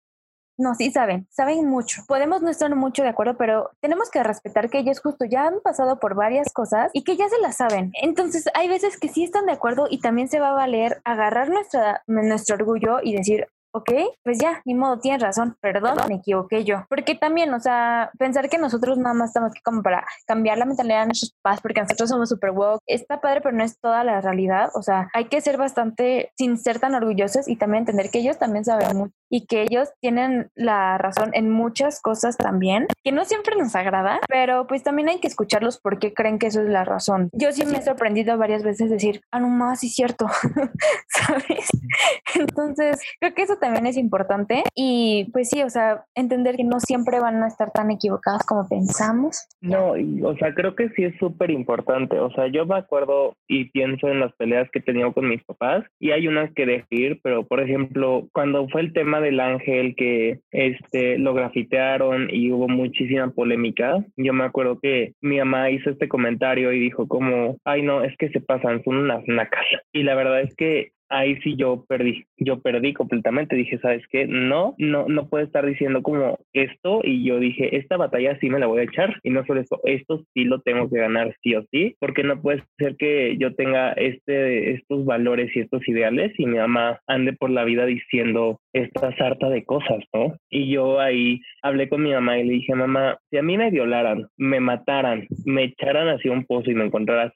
No, sí saben, saben mucho. Podemos no estar mucho de acuerdo, pero tenemos que respetar que ellos justo ya han pasado por varias cosas y que ya se las saben. Entonces, hay veces que sí están de acuerdo y también se va a valer agarrar nuestra, nuestro orgullo y decir, ok, pues ya, ni modo, tienes razón, perdón, me equivoqué yo. Porque también, o sea, pensar que nosotros nada más estamos aquí como para cambiar la mentalidad de nuestros papás, porque nosotros somos super woke, está padre, pero no es toda la realidad. O sea, hay que ser bastante, sin ser tan orgullosos y también entender que ellos también saben mucho y que ellos tienen la razón en muchas cosas también, que no siempre nos agrada, pero pues también hay que escucharlos porque creen que eso es la razón. Yo sí me he sorprendido varias veces decir, ah, no más, sí, cierto, ¿sabes? Entonces, creo que eso también es importante y pues sí, o sea, entender que no siempre van a estar tan equivocados como pensamos. No, o sea, creo que sí es súper importante. O sea, yo me acuerdo y pienso en las peleas que he tenido con mis papás y hay unas que decir, pero por ejemplo, cuando fue el tema del ángel que este lo grafitearon y hubo muchísima polémica, yo me acuerdo que mi mamá hizo este comentario y dijo como, ay no, es que se pasan, son unas nacas. Y la verdad es que ahí sí yo perdí, yo perdí completamente, dije, ¿sabes qué? No, no, no puedo estar diciendo como esto y yo dije, esta batalla sí me la voy a echar y no solo esto, esto sí lo tengo que ganar sí o sí, porque no puede ser que yo tenga este, estos valores y estos ideales y mi mamá ande por la vida diciendo esta sarta de cosas, ¿no? Y yo ahí hablé con mi mamá y le dije, mamá, si a mí me violaran, me mataran, me echaran hacia un pozo y me encontraras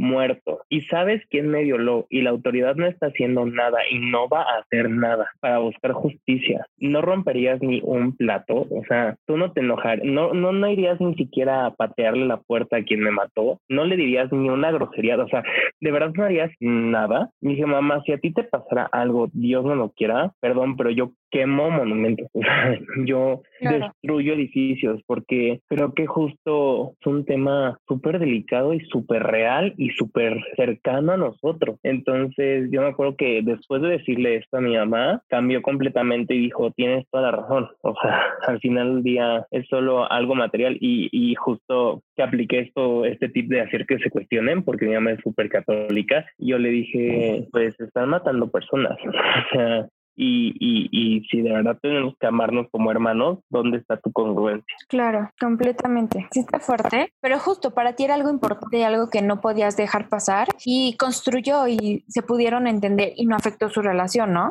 muerto y sabes quién me violó y la autoridad no está haciendo nada y no va a hacer nada para buscar justicia, no romperías ni un plato, o sea, tú no te enojarías, no, no, no irías ni siquiera a patearle la puerta a quien me mató, no le dirías ni una grosería, o sea, de verdad no harías nada. Y dije, mamá, si a ti te pasara algo, Dios no lo quiera, perdón, pero yo quemo monumentos, yo destruyo edificios porque creo que justo es un tema súper delicado y súper real y súper cercano a nosotros. Entonces yo me acuerdo que después de decirle esto a mi mamá, cambió completamente y dijo, tienes toda la razón. O sea, al final del día es solo algo material y, y justo que apliqué esto, este tip de hacer que se cuestionen, porque mi mamá es súper católica, yo le dije, pues están matando personas. O sea, y, y, y, si de verdad tenemos que amarnos como hermanos, ¿dónde está tu congruencia? Claro, completamente. Sí está fuerte, pero justo para ti era algo importante, algo que no podías dejar pasar y construyó y se pudieron entender y no afectó su relación, ¿no?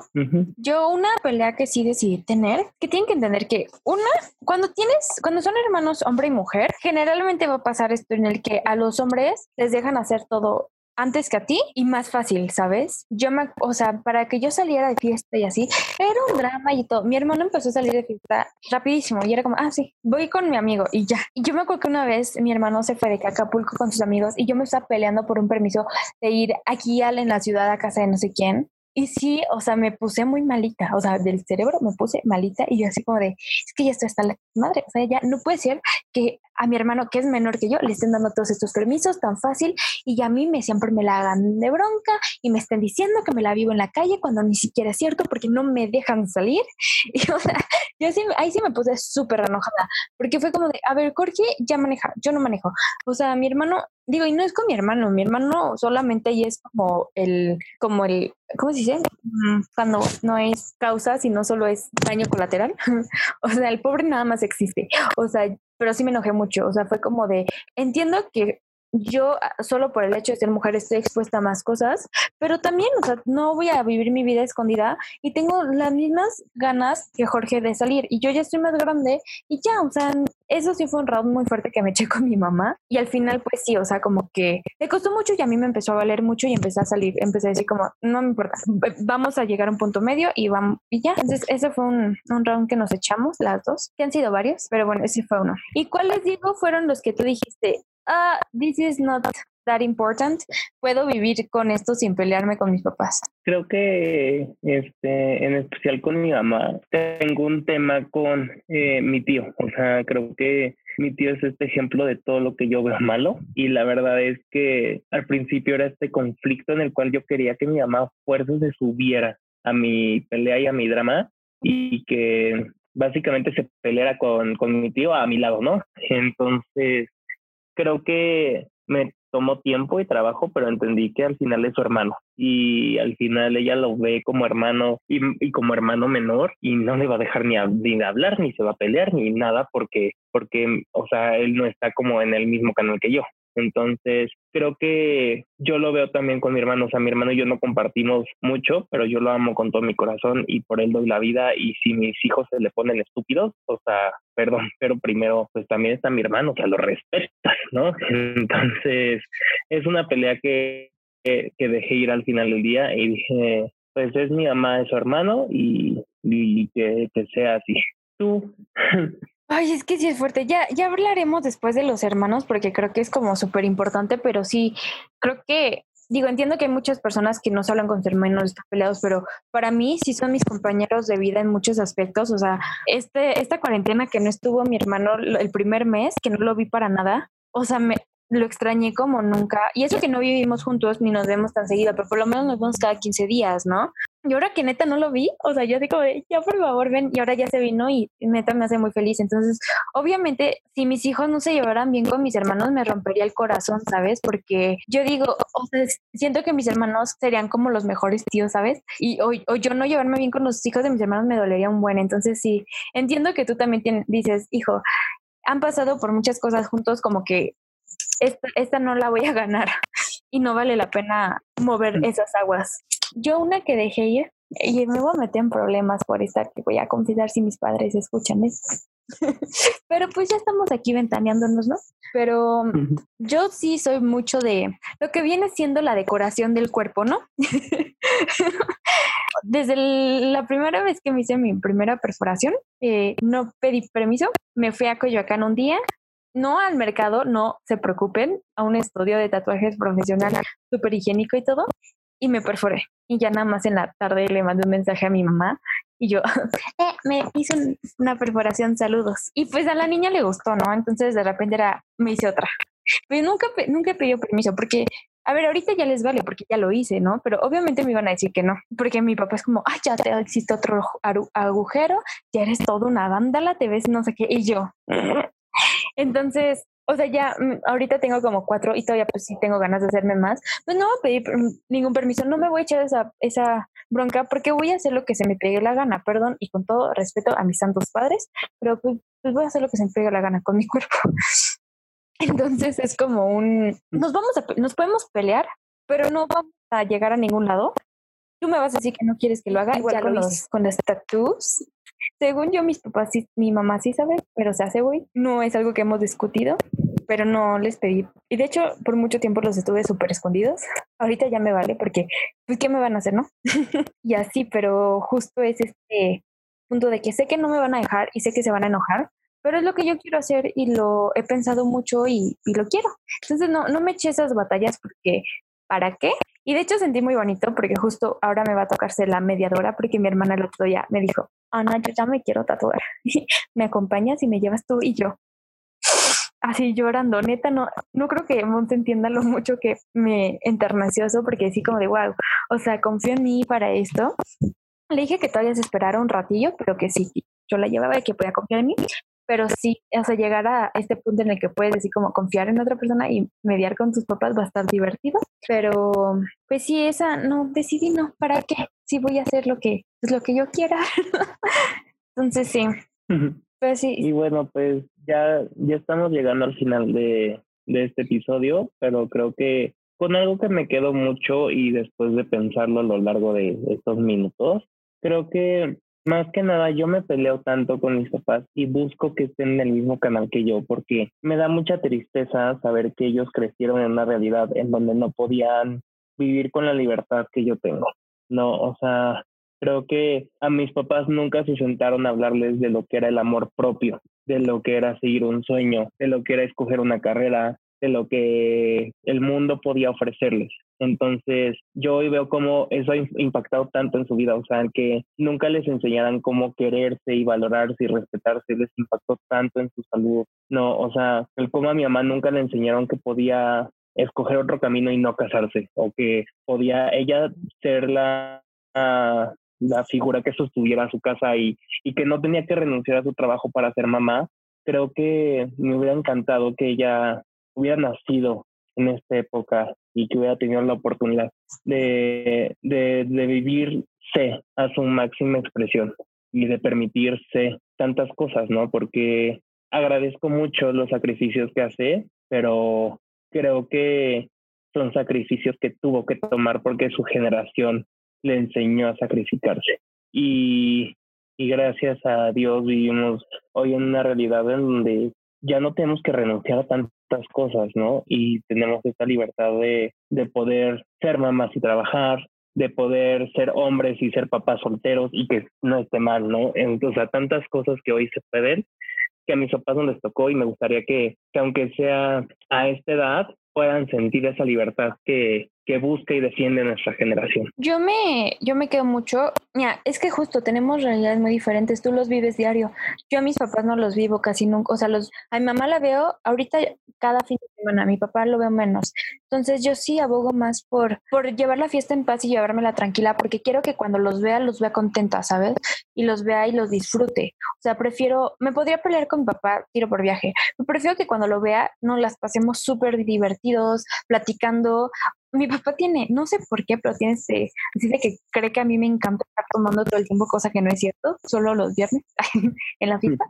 Yo una pelea que sí decidí tener, que tienen que entender que una, cuando tienes, cuando son hermanos hombre y mujer, generalmente va a pasar esto en el que a los hombres les dejan hacer todo antes que a ti y más fácil, ¿sabes? Yo me, o sea, para que yo saliera de fiesta y así, era un drama y todo. Mi hermano empezó a salir de fiesta rapidísimo y era como, ah, sí, voy con mi amigo y ya. Y yo me acuerdo que una vez mi hermano se fue de Acapulco con sus amigos y yo me estaba peleando por un permiso de ir aquí en la ciudad a casa de no sé quién. Y sí, o sea, me puse muy malita, o sea, del cerebro me puse malita y yo así como de, es que ya estoy hasta la madre, o sea, ya no puede ser que a mi hermano que es menor que yo le estén dando todos estos permisos tan fácil y a mí me siempre me la hagan de bronca y me estén diciendo que me la vivo en la calle cuando ni siquiera es cierto porque no me dejan salir. Y o sea, yo sí, ahí sí me puse súper enojada porque fue como de, a ver, Jorge ya maneja, yo no manejo. O sea, mi hermano digo, y no es con mi hermano, mi hermano solamente y es como el, como el, ¿cómo se Mm, cuando no es causa, sino solo es daño colateral. o sea, el pobre nada más existe. O sea, pero sí me enojé mucho. O sea, fue como de, entiendo que yo ah, solo por el hecho de ser mujer estoy expuesta a más cosas, pero también, o sea, no voy a vivir mi vida escondida y tengo las mismas ganas que Jorge de salir y yo ya estoy más grande y ya, o sea, eso sí fue un round muy fuerte que me eché con mi mamá y al final pues sí, o sea, como que me costó mucho y a mí me empezó a valer mucho y empecé a salir, empecé a decir como, no me importa, vamos a llegar a un punto medio y vamos, y ya, entonces ese fue un, un round que nos echamos las dos, que han sido varios, pero bueno, ese fue uno. ¿Y cuáles digo fueron los que tú dijiste, ah, this is not that important, puedo vivir con esto sin pelearme con mis papás. Creo que este, en especial con mi mamá, tengo un tema con eh, mi tío. O sea, creo que mi tío es este ejemplo de todo lo que yo veo malo y la verdad es que al principio era este conflicto en el cual yo quería que mi mamá fuerza se subiera a mi pelea y a mi drama y que básicamente se peleara con, con mi tío a mi lado, ¿no? Entonces, creo que me tomó tiempo y trabajo, pero entendí que al final es su hermano y al final ella lo ve como hermano y, como hermano menor y no le va a dejar ni, ni hablar, ni se va a pelear, ni nada porque, porque, o sea, él no está como en el mismo canal que yo. Entonces, creo que yo lo veo también con mi hermano. O sea, mi hermano y yo no compartimos mucho, pero yo lo amo con todo mi corazón y por él doy la vida. Y si mis hijos se le ponen estúpidos, o sea, perdón, pero primero, pues también está mi hermano, o sea, lo respetas, ¿no? Entonces, es una pelea que, que, dejé ir al final del día y dije, pues es mi mamá, es su hermano y, y que, que sea así. Tú. Ay, es que sí es fuerte. Ya, ya hablaremos después de los hermanos porque creo que es como súper importante, pero sí, creo que, digo, entiendo que hay muchas personas que no se hablan con sus hermanos, están peleados, pero para mí sí son mis compañeros de vida en muchos aspectos. O sea, este, esta cuarentena que no estuvo mi hermano el primer mes, que no lo vi para nada, o sea, me, lo extrañé como nunca. Y eso que no vivimos juntos ni nos vemos tan seguido, pero por lo menos nos vemos cada 15 días, ¿no? Y ahora que neta no lo vi, o sea, yo digo, ya por favor ven, y ahora ya se vino y neta me hace muy feliz. Entonces, obviamente, si mis hijos no se llevaran bien con mis hermanos, me rompería el corazón, ¿sabes? Porque yo digo, o sea, siento que mis hermanos serían como los mejores tíos, ¿sabes? Y o, o, yo no llevarme bien con los hijos de mis hermanos me dolería un buen. Entonces, sí, entiendo que tú también dices, hijo, han pasado por muchas cosas juntos, como que esta, esta no la voy a ganar y no vale la pena mover mm. esas aguas. Yo una que dejé ir, y me voy a meter en problemas por esta que voy a confesar si mis padres escuchan esto. Pero pues ya estamos aquí ventaneándonos, ¿no? Pero yo sí soy mucho de lo que viene siendo la decoración del cuerpo, ¿no? Desde la primera vez que me hice mi primera perforación, eh, no pedí permiso, me fui a Coyoacán un día, no al mercado, no se preocupen, a un estudio de tatuajes profesional súper higiénico y todo, y me perforé. Y ya nada más en la tarde le mandé un mensaje a mi mamá y yo, eh, me hizo una perforación, saludos. Y pues a la niña le gustó, ¿no? Entonces de repente era, me hice otra. Pero nunca, nunca pidió permiso porque, a ver, ahorita ya les vale porque ya lo hice, ¿no? Pero obviamente me iban a decir que no, porque mi papá es como, ay, ya te existe otro agujero, ya eres toda una vándala, te ves no sé qué. Y yo, entonces, o sea, ya mm, ahorita tengo como cuatro y todavía pues sí tengo ganas de hacerme más. Pues no voy a pedir ningún permiso, no me voy a echar esa, esa bronca porque voy a hacer lo que se me pegue la gana, perdón, y con todo respeto a mis santos padres, pero pues, pues voy a hacer lo que se me pegue la gana con mi cuerpo. Entonces es como un, nos vamos a, nos podemos pelear, pero no vamos a llegar a ningún lado. Tú me vas a decir que no quieres que lo haga, igual con, los, con las tattoos. Según yo, mis papás sí, mi mamá sí sabe, pero se hace güey. No es algo que hemos discutido, pero no les pedí. Y de hecho, por mucho tiempo los estuve súper escondidos. Ahorita ya me vale porque, pues, ¿qué me van a hacer, no? y así, pero justo es este punto de que sé que no me van a dejar y sé que se van a enojar, pero es lo que yo quiero hacer y lo he pensado mucho y, y lo quiero. Entonces, no, no me eché esas batallas porque, ¿para qué? Y de hecho sentí muy bonito porque justo ahora me va a tocarse la mediadora porque mi hermana el otro día me dijo, Ana, yo ya me quiero tatuar. ¿Me acompañas y me llevas tú y yo? Así llorando, neta, no, no creo que Monte entienda lo mucho que me enterneció eso porque así como de wow, o sea, confío en mí para esto. Le dije que todavía se esperara un ratillo, pero que sí, yo la llevaba y que podía confiar en mí. Pero sí, o sea, llegar a este punto en el que puedes decir como confiar en otra persona y mediar con tus papás va a estar divertido, pero pues sí, esa, no, decidí no, ¿para qué? Sí voy a hacer lo que, pues, lo que yo quiera. Entonces sí, pues sí. Y bueno, pues ya, ya estamos llegando al final de, de este episodio, pero creo que con algo que me quedó mucho y después de pensarlo a lo largo de estos minutos, creo que más que nada yo me peleo tanto con mis papás y busco que estén en el mismo canal que yo porque me da mucha tristeza saber que ellos crecieron en una realidad en donde no podían vivir con la libertad que yo tengo. No, o sea, creo que a mis papás nunca se sentaron a hablarles de lo que era el amor propio, de lo que era seguir un sueño, de lo que era escoger una carrera, de lo que el mundo podía ofrecerles. Entonces, yo hoy veo cómo eso ha impactado tanto en su vida, o sea, que nunca les enseñaran cómo quererse y valorarse y respetarse, les impactó tanto en su salud. No, o sea, el cómo a mi mamá nunca le enseñaron que podía escoger otro camino y no casarse, o que podía ella ser la, la figura que sostuviera su casa y, y que no tenía que renunciar a su trabajo para ser mamá. Creo que me hubiera encantado que ella hubiera nacido en esta época y que hubiera tenido la oportunidad de, de, de vivirse a su máxima expresión y de permitirse tantas cosas, ¿no? Porque agradezco mucho los sacrificios que hace, pero creo que son sacrificios que tuvo que tomar porque su generación le enseñó a sacrificarse. Y, y gracias a Dios vivimos hoy en una realidad en donde ya no tenemos que renunciar a tantas cosas, ¿no? Y tenemos esta libertad de, de poder ser mamás y trabajar, de poder ser hombres y ser papás solteros y que no esté mal, ¿no? Entonces, tantas cosas que hoy se pueden, que a mis papás no les tocó y me gustaría que aunque sea a esta edad, puedan sentir esa libertad que, que busca y defiende nuestra generación. Yo me, yo me quedo mucho, mira, es que justo tenemos realidades muy diferentes, tú los vives diario, yo a mis papás no los vivo casi nunca, o sea, los, a mi mamá la veo ahorita cada fin de semana, a mi papá lo veo menos, entonces yo sí abogo más por, por llevar la fiesta en paz y llevármela tranquila, porque quiero que cuando los vea, los vea contenta, ¿sabes? Y los vea y los disfrute, o sea, prefiero, me podría pelear con mi papá, tiro por viaje, pero prefiero que cuando lo vea, nos las pasemos súper divertidos, platicando, mi papá tiene, no sé por qué, pero tiene ese, así de que cree que a mí me encanta estar tomando todo el tiempo, cosa que no es cierto, solo los viernes en la fiesta.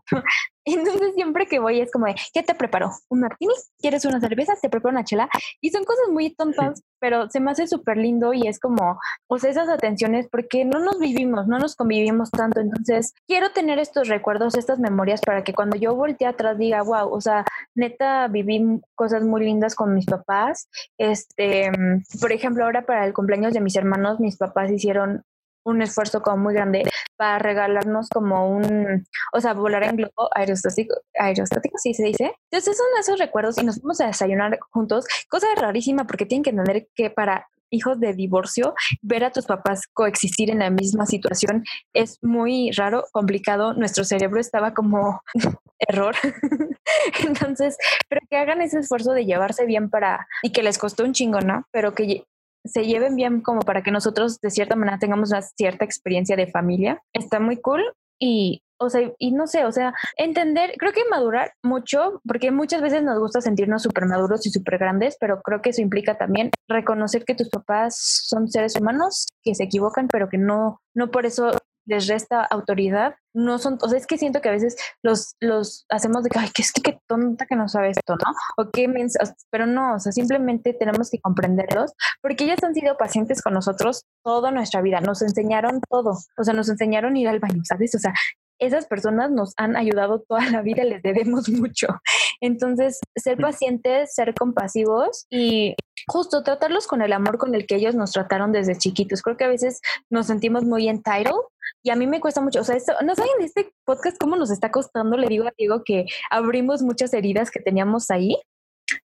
Entonces siempre que voy es como de, ¿qué te preparo? ¿Un martini? ¿Quieres una cerveza? Te preparo una chela. Y son cosas muy tontas, pero se me hace súper lindo y es como, pues esas atenciones, porque no nos vivimos, no nos convivimos tanto. Entonces quiero tener estos recuerdos, estas memorias para que cuando yo voltee atrás diga, wow, o sea, neta viví cosas muy lindas con mis papás. Este, por ejemplo, ahora para el cumpleaños de mis hermanos, mis papás hicieron un esfuerzo como muy grande para regalarnos como un, o sea, volar en globo aerostático, aerostático, sí se dice. Entonces son esos recuerdos y nos vamos a desayunar juntos, cosa rarísima porque tienen que entender que para hijos de divorcio, ver a tus papás coexistir en la misma situación es muy raro, complicado. Nuestro cerebro estaba como error. Entonces, pero que hagan ese esfuerzo de llevarse bien para, y que les costó un chingo, ¿no? Pero que se lleven bien como para que nosotros de cierta manera tengamos una cierta experiencia de familia. Está muy cool y o sea, y no sé, o sea, entender, creo que madurar mucho, porque muchas veces nos gusta sentirnos súper maduros y súper grandes, pero creo que eso implica también reconocer que tus papás son seres humanos que se equivocan, pero que no, no por eso les resta autoridad, no son, o sea, es que siento que a veces los, los hacemos de que, ay, que es que qué tonta que no sabe esto, ¿no? O qué pero no, o sea, simplemente tenemos que comprenderlos, porque ellos han sido pacientes con nosotros toda nuestra vida, nos enseñaron todo, o sea, nos enseñaron ir al baño, ¿sabes? O sea, esas personas nos han ayudado toda la vida, les debemos mucho. Entonces, ser pacientes, ser compasivos y justo tratarlos con el amor con el que ellos nos trataron desde chiquitos. Creo que a veces nos sentimos muy entitled y a mí me cuesta mucho. O sea, esto, no saben este podcast cómo nos está costando. Le digo a Diego que abrimos muchas heridas que teníamos ahí.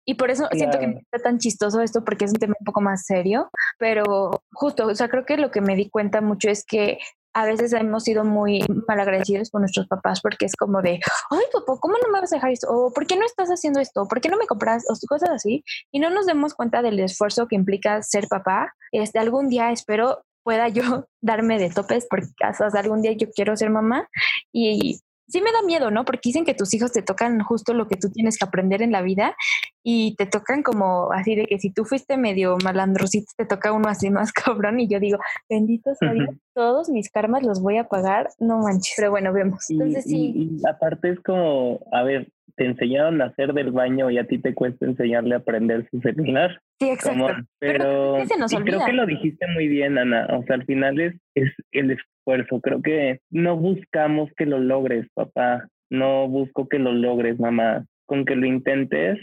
Y por eso siento que está tan chistoso esto, porque es un tema un poco más serio. Pero justo, o sea, creo que lo que me di cuenta mucho es que a veces hemos sido muy malagradecidos con nuestros papás porque es como de, ay, papá, ¿cómo no me vas a dejar esto? O ¿por qué no estás haciendo esto? ¿Por qué no me compras? O cosas así. Y no nos demos cuenta del esfuerzo que implica ser papá. Este, algún día espero pueda yo darme de topes porque o algún día yo quiero ser mamá y sí me da miedo, ¿no? Porque dicen que tus hijos te tocan justo lo que tú tienes que aprender en la vida y te tocan como así de que si tú fuiste medio malandrosito, te toca uno así más cabrón y yo digo, bendito sea Dios, todos mis karmas los voy a pagar, no manches, pero bueno, vemos. Entonces sí. Y, aparte es como, a ver, te enseñaron a hacer del baño y a ti te cuesta enseñarle a aprender su celular. Sí, exacto. pero, creo que lo dijiste muy bien, Ana. O sea, al final es, es el esfuerzo. Creo que no buscamos que lo logres, papá. No busco que lo logres, mamá. Con que lo intentes,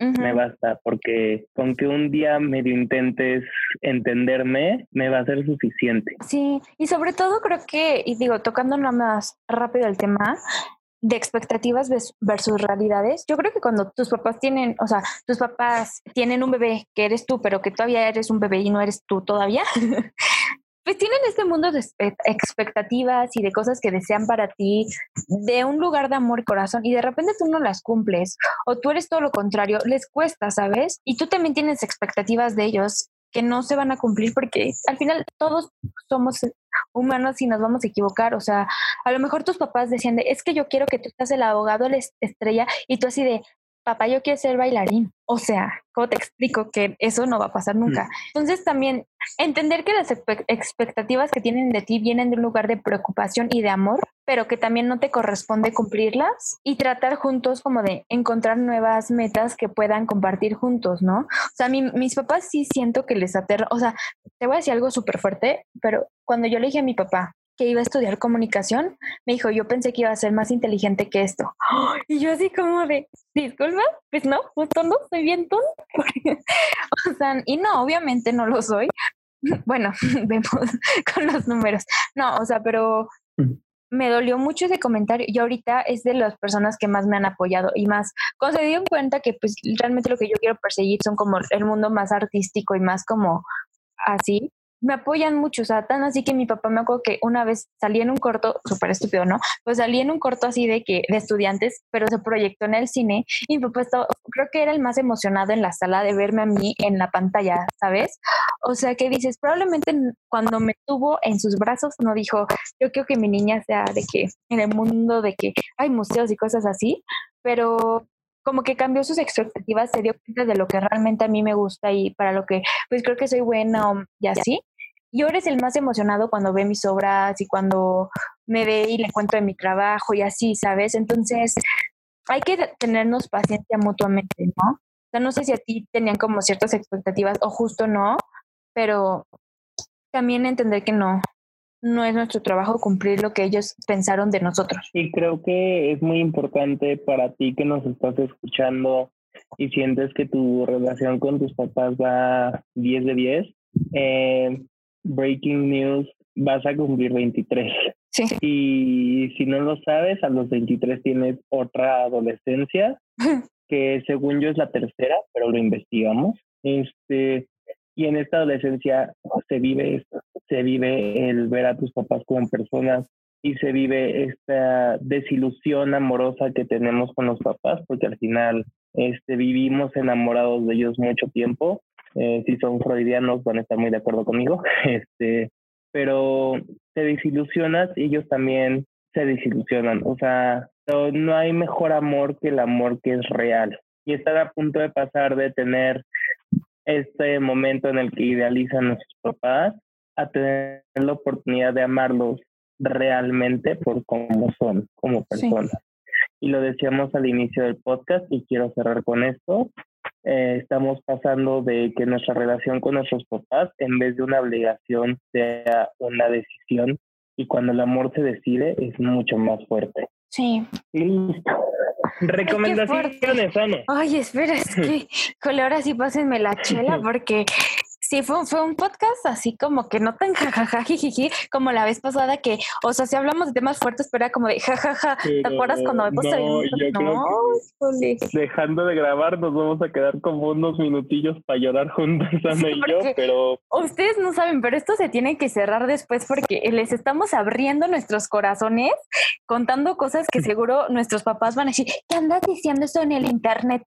me basta, porque con que un día medio intentes entenderme, me va a ser suficiente. Sí, y sobre todo creo que, y digo, tocando nada más rápido el tema, de expectativas versus realidades. Yo creo que cuando tus papás tienen, o sea, tus papás tienen un bebé que eres tú, pero que todavía eres un bebé y no eres tú todavía, pues tienen este mundo de expectativas y de cosas que desean para ti, de un lugar de amor y corazón, y de repente tú no las cumples, o tú eres todo lo contrario, les cuesta, ¿sabes? Y tú también tienes expectativas de ellos que no se van a cumplir porque al final todos somos humanos y nos vamos a equivocar. O sea, a lo mejor tus papás decían de, es que yo quiero que tú seas el abogado, la estrella, y tú así de, papá, yo quiero ser bailarín. O sea, ¿cómo te explico que eso no va a pasar nunca? Entonces también entender que las expectativas que tienen de ti vienen de un lugar de preocupación y de amor, pero que también no te corresponde cumplirlas y tratar juntos como de encontrar nuevas metas que puedan compartir juntos, ¿no? O sea, mis papás sí siento que les aterra, o sea, te voy a decir algo súper fuerte, pero cuando yo le dije a mi papá, que iba a estudiar comunicación, me dijo, yo pensé que iba a ser más inteligente que esto. Y yo así como de, disculpa, pues no, justo no, soy bien tonto. o sea, y no, obviamente no lo soy. Bueno, vemos con los números. No, o sea, pero me dolió mucho ese comentario y ahorita es de las personas que más me han apoyado y más cuando se dieron cuenta que pues realmente lo que yo quiero perseguir son como el mundo más artístico y más como así, me apoyan mucho, o sea, tan así que mi papá me acuerdo que una vez salí en un corto, súper estúpido, ¿no? Pues salí en un corto así de que de estudiantes, pero se proyectó en el cine y mi papá estaba, creo que era el más emocionado en la sala de verme a mí en la pantalla, ¿sabes? O sea, que dices, probablemente cuando me tuvo en sus brazos no dijo, yo quiero que mi niña sea de que en el mundo de que hay museos y cosas así, pero como que cambió sus expectativas, se dio cuenta de lo que realmente a mí me gusta y para lo que pues creo que soy buena y así. Y ahora es el más emocionado cuando ve mis obras y cuando me ve y le encuentro en mi trabajo y así, ¿sabes? Entonces, hay que tenernos paciencia mutuamente, ¿no? O sea, no sé si a ti tenían como ciertas expectativas o justo no, pero también entender que no, no es nuestro trabajo cumplir lo que ellos pensaron de nosotros. Y creo que es muy importante para ti que nos estás escuchando y sientes que tu relación con tus papás va 10 de 10, eh, breaking news, vas a cumplir 23. Sí. Y si no lo sabes, a los 23 tienes otra adolescencia, que según yo es la tercera, pero lo investigamos. Este, y en esta adolescencia se vive se vive el ver a tus papás como personas y se vive esta desilusión amorosa que tenemos con los papás, porque al final este, vivimos enamorados de ellos mucho tiempo eh, si son freudianos van a estar muy de acuerdo conmigo, este, pero te desilusionas y ellos también se desilusionan. O sea, no hay mejor amor que el amor que es real. Y estar a punto de pasar de tener este momento en el que idealizan a nuestros papás a tener la oportunidad de amarlos realmente por cómo son como personas. Y lo decíamos al inicio del podcast y quiero cerrar con esto. Eh, estamos pasando de que nuestra relación con nuestros papás, en vez de una obligación, sea una decisión. Y cuando el amor se decide, es mucho más fuerte. Sí. Recomendaciones, Ana. Ay, espera, es que, jole, ahora sí pásenme la chela porque Sí, fue, fue un podcast así como que no tan jajaja, como la vez pasada que, o sea, si hablamos de temas fuertes, pero era como de jajaja, ¿te acuerdas cuando me puse no, no, dejando de grabar nos vamos a quedar como unos minutillos para llorar juntos, Ana y yo, pero... Ustedes no saben, pero esto se tiene que cerrar después porque les estamos abriendo nuestros corazones, contando cosas que seguro nuestros papás van a decir, ¿qué andas diciendo eso en el internet?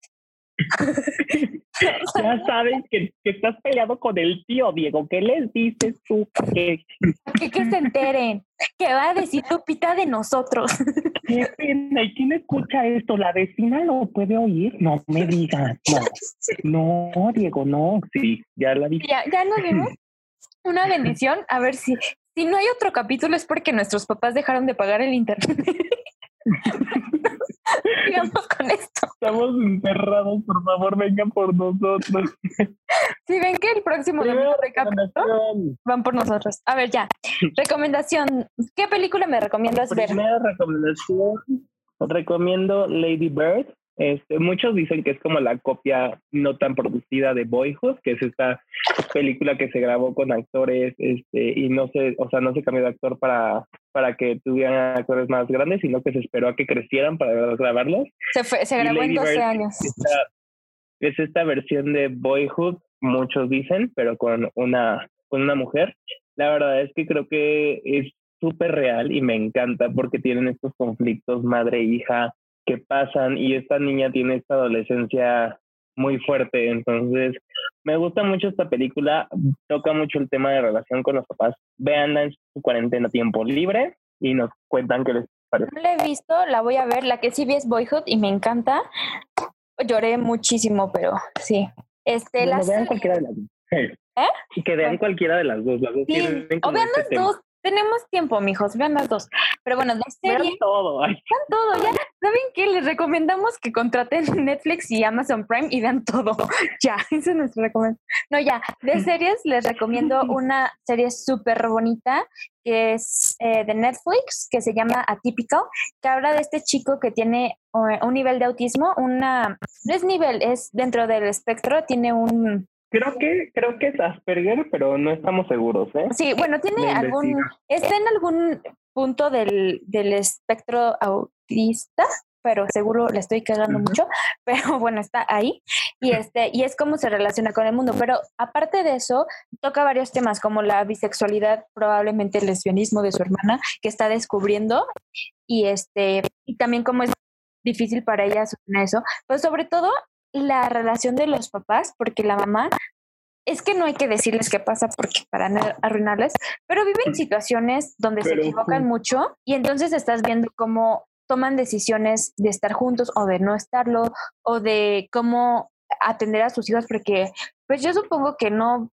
Ya sabes que, estás peleado con el tío, Diego. ¿Qué les dices tú? Que, que, se enteren. ¿Qué va a decir Lupita de nosotros? Qué pena. ¿Y quién escucha esto? ¿La vecina lo puede oír? No me digas. No, no Diego, no. Sí, ya la vi. Ya, ya nos vimos. Una bendición. A ver si, si no hay otro capítulo es porque nuestros papás dejaron de pagar el internet. Sigamos con esto. Estamos encerrados, por favor, vengan por nosotros. Si ven que el próximo domingo van por nosotros. A ver, ya. Recomendación. ¿Qué película me recomiendas ver? Primera recomendación. Recomiendo Lady Bird. Este, muchos dicen que es como la copia no tan producida de Boyhood, que es esta película que se grabó con actores este, y no se, o sea, no se cambió de actor para, para que tuvieran actores más grandes, sino que se esperó a que crecieran para grabarlos. Se, se grabó en 12 años. Es esta, versión de Boyhood, muchos dicen, pero con una, con una mujer. La verdad es que creo que es súper real y me encanta porque tienen estos conflictos madre-hija que pasan y esta niña tiene esta adolescencia muy fuerte. Entonces, me gusta mucho esta película, toca mucho el tema de relación con los papás. Veanla en su cuarentena tiempo libre y nos cuentan qué les parece. No la he visto, la voy a ver. La que sí vi es Boyhood y me encanta. Lloré muchísimo, pero sí. Este, la vean cualquiera de las dos. ¿Eh? Que vean cualquiera de las dos. Las dos sí. o vean las dos. Tenemos tiempo, mijos, vean las dos. Pero bueno, la serie. Vean todo. Vean todo, ya. ¿Saben qué? Les recomendamos que contraten Netflix y Amazon Prime y vean todo. ya, eso es nuestro recomendación. No, ya. De series les recomiendo una serie súper bonita que es eh, de Netflix, que se llama Atypical, que habla de este chico que tiene eh, un nivel de autismo, una. No es nivel, es dentro del espectro, tiene un Creo que, creo que es Asperger, pero no estamos seguros, ¿eh? Sí, bueno, tiene algún, está en algún punto del, del espectro autista, pero seguro le estoy cagando mucho, pero bueno, está ahí. Y este y es cómo se relaciona con el mundo, pero aparte de eso toca varios temas como la bisexualidad, probablemente el lesbianismo de su hermana que está descubriendo y este y también cómo es difícil para ella sostener eso, pero sobre todo la relación de los papás, porque la mamá, es que no hay que decirles qué pasa porque para no arruinarles, pero viven situaciones donde se equivocan mucho y entonces estás viendo cómo toman decisiones de estar juntos o de no estarlo o de cómo atender a sus hijos porque pues yo supongo que no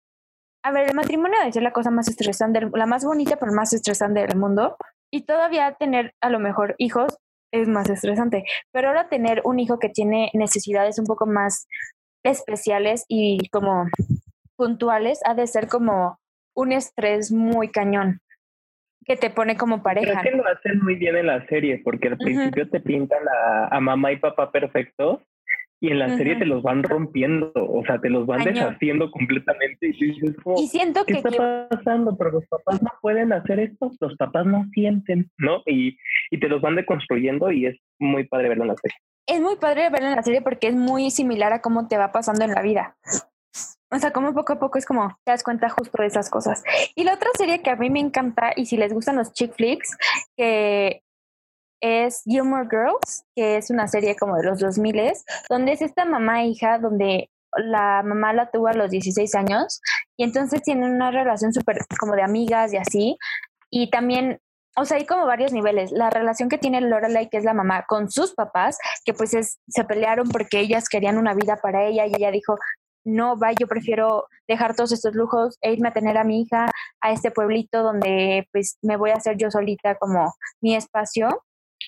a ver, el matrimonio debe ser la cosa más estresante, la más bonita pero más estresante del mundo y todavía tener a lo mejor hijos es más estresante. Pero ahora tener un hijo que tiene necesidades un poco más especiales y como puntuales ha de ser como un estrés muy cañón que te pone como pareja. Creo que lo hacen muy bien en la serie porque al principio te pintan a, a mamá y papá perfectos y en la serie te los van rompiendo, o sea, te los van deshaciendo completamente. Y, dices, y siento ¿qué que está pasando? Pero los papás no pueden hacer esto, los papás no sienten, ¿no? Y, y te los van deconstruyendo y es muy padre verlo en la serie. Es muy padre verlo en la serie porque es muy similar a cómo te va pasando en la vida. O sea, como poco a poco es como te das cuenta justo de esas cosas. Y la otra serie que a mí me encanta, y si les gustan los chick flicks, que es Gilmore Girls, que es una serie como de los 2000, donde es esta mamá e hija, donde la mamá la tuvo a los 16 años y entonces tienen una relación súper como de amigas y así. Y también, o sea, hay como varios niveles. La relación que tiene Lorelai, que es la mamá, con sus papás, que pues es, se pelearon porque ellas querían una vida para ella y ella dijo, no, va, yo prefiero dejar todos estos lujos e irme a tener a mi hija a este pueblito donde pues me voy a hacer yo solita como mi espacio.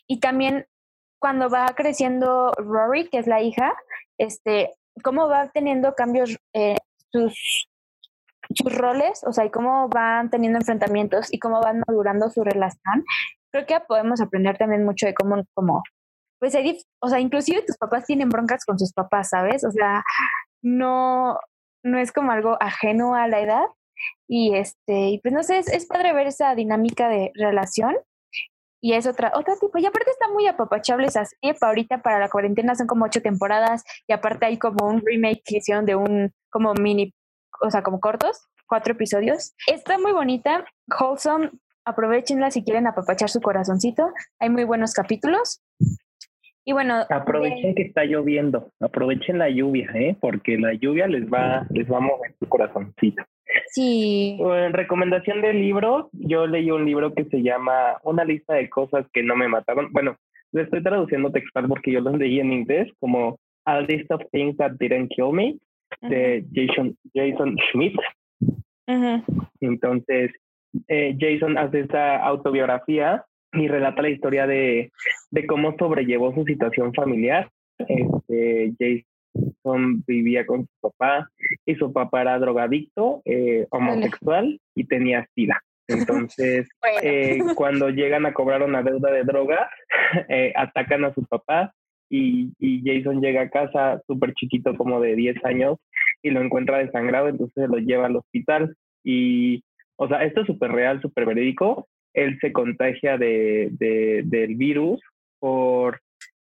Y también cuando va creciendo Rory, que es la hija, este, cómo va teniendo cambios eh, sus, sus roles, o sea, y cómo van teniendo enfrentamientos y cómo van madurando su relación. Creo que podemos aprender también mucho de cómo, cómo pues, o sea, inclusive tus papás tienen broncas con sus papás, ¿sabes? O sea, no, no es como algo ajeno a la edad. Y este, pues no sé, es padre ver esa dinámica de relación y es otra, otro tipo. Y aparte está muy apapachable esa serie. Ahorita para la cuarentena son como ocho temporadas y aparte hay como un remake que hicieron de un como mini, o sea, como cortos, cuatro episodios. Está muy bonita, wholesome. Aprovechenla si quieren apapachar su corazoncito. Hay muy buenos capítulos. Y bueno, aprovechen que está lloviendo, aprovechen la lluvia, ¿eh? porque la lluvia les va, les va a mover su corazoncito. Sí. En recomendación de libro, yo leí un libro que se llama Una lista de cosas que no me mataron. Bueno, le estoy traduciendo textual porque yo lo leí en inglés como A List of Things That Didn't Kill Me de Jason, Jason Schmidt. Entonces, eh, Jason hace esta autobiografía y relata la historia de, de cómo sobrellevó su situación familiar. Este, Jason vivía con su papá y su papá era drogadicto, eh, homosexual y tenía sida. Entonces, eh, cuando llegan a cobrar una deuda de droga, eh, atacan a su papá y, y Jason llega a casa súper chiquito, como de 10 años, y lo encuentra desangrado, entonces lo lleva al hospital. Y, o sea, esto es súper real, súper verídico él se contagia de, del virus por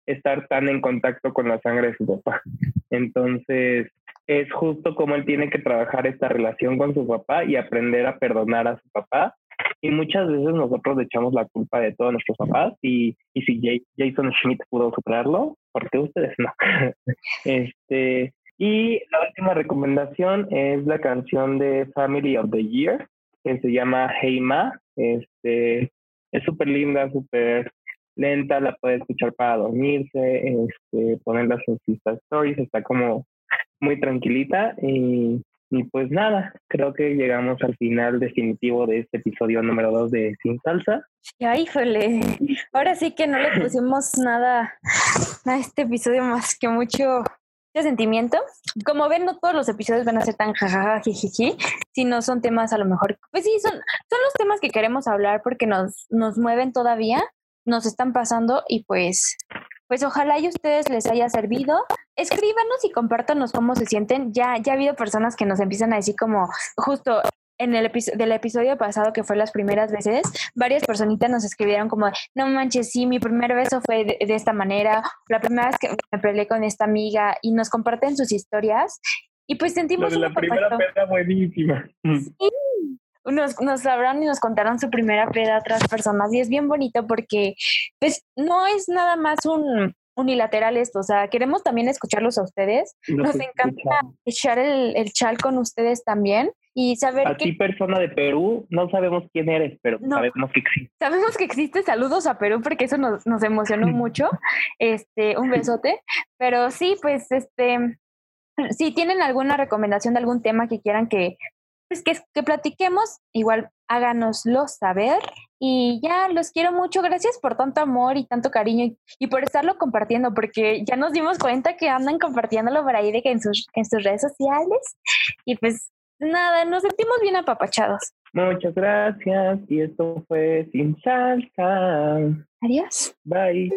estar tan en contacto con la sangre de su papá. Entonces, es justo como él tiene que trabajar esta relación con su papá y aprender a perdonar a su papá. Y muchas veces nosotros le echamos la culpa de todos nuestros papás y, y si Jason Schmidt pudo superarlo, ¿por qué ustedes no? este, y la última recomendación es la canción de Family of the Year, que se llama Hey Ma. Este, es súper linda, súper lenta, la puede escuchar para dormirse, este, ponerla en sus stories, está como muy tranquilita y, y, pues nada, creo que llegamos al final definitivo de este episodio número 2 de Sin Salsa. Ya, híjole, ahora sí que no le pusimos nada a este episodio más que mucho de sentimiento. Como ven, no todos los episodios van a ser tan jajaja, jijiji, sino son temas a lo mejor, pues sí, son, son los temas que queremos hablar porque nos, nos mueven todavía, nos están pasando y pues, pues ojalá y a ustedes les haya servido. Escríbanos y compártanos cómo se sienten. Ya, ya ha habido personas que nos empiezan a decir como, justo en el episodio del episodio pasado, que fue las primeras veces, varias personitas nos escribieron como, no manches, sí, mi primer beso fue de, esta manera, la primera vez que me peleé con esta amiga y nos comparten sus historias y pues sentimos... la primera peda buenísima. Sí. Nos, nos hablaron y nos contaron su primera peda a otras personas y es bien bonito porque pues no es nada más un unilateral esto, o sea, queremos también escucharlos a ustedes. Nos, encanta echar el, el chal con ustedes también y saber a ti persona de Perú no sabemos quién eres pero sabemos que existe. Sabemos que existe saludos a Perú porque eso nos, nos emocionó mucho este un besote pero sí pues este si tienen alguna recomendación de algún tema que quieran que pues que, que platiquemos igual háganoslo saber y ya los quiero mucho gracias por tanto amor y tanto cariño y, y, por estarlo compartiendo porque ya nos dimos cuenta que andan compartiéndolo por ahí de que en sus en sus redes sociales y pues Nada, nos sentimos bien apapachados. Muchas gracias y esto fue Sin Salsa. Adiós. Bye.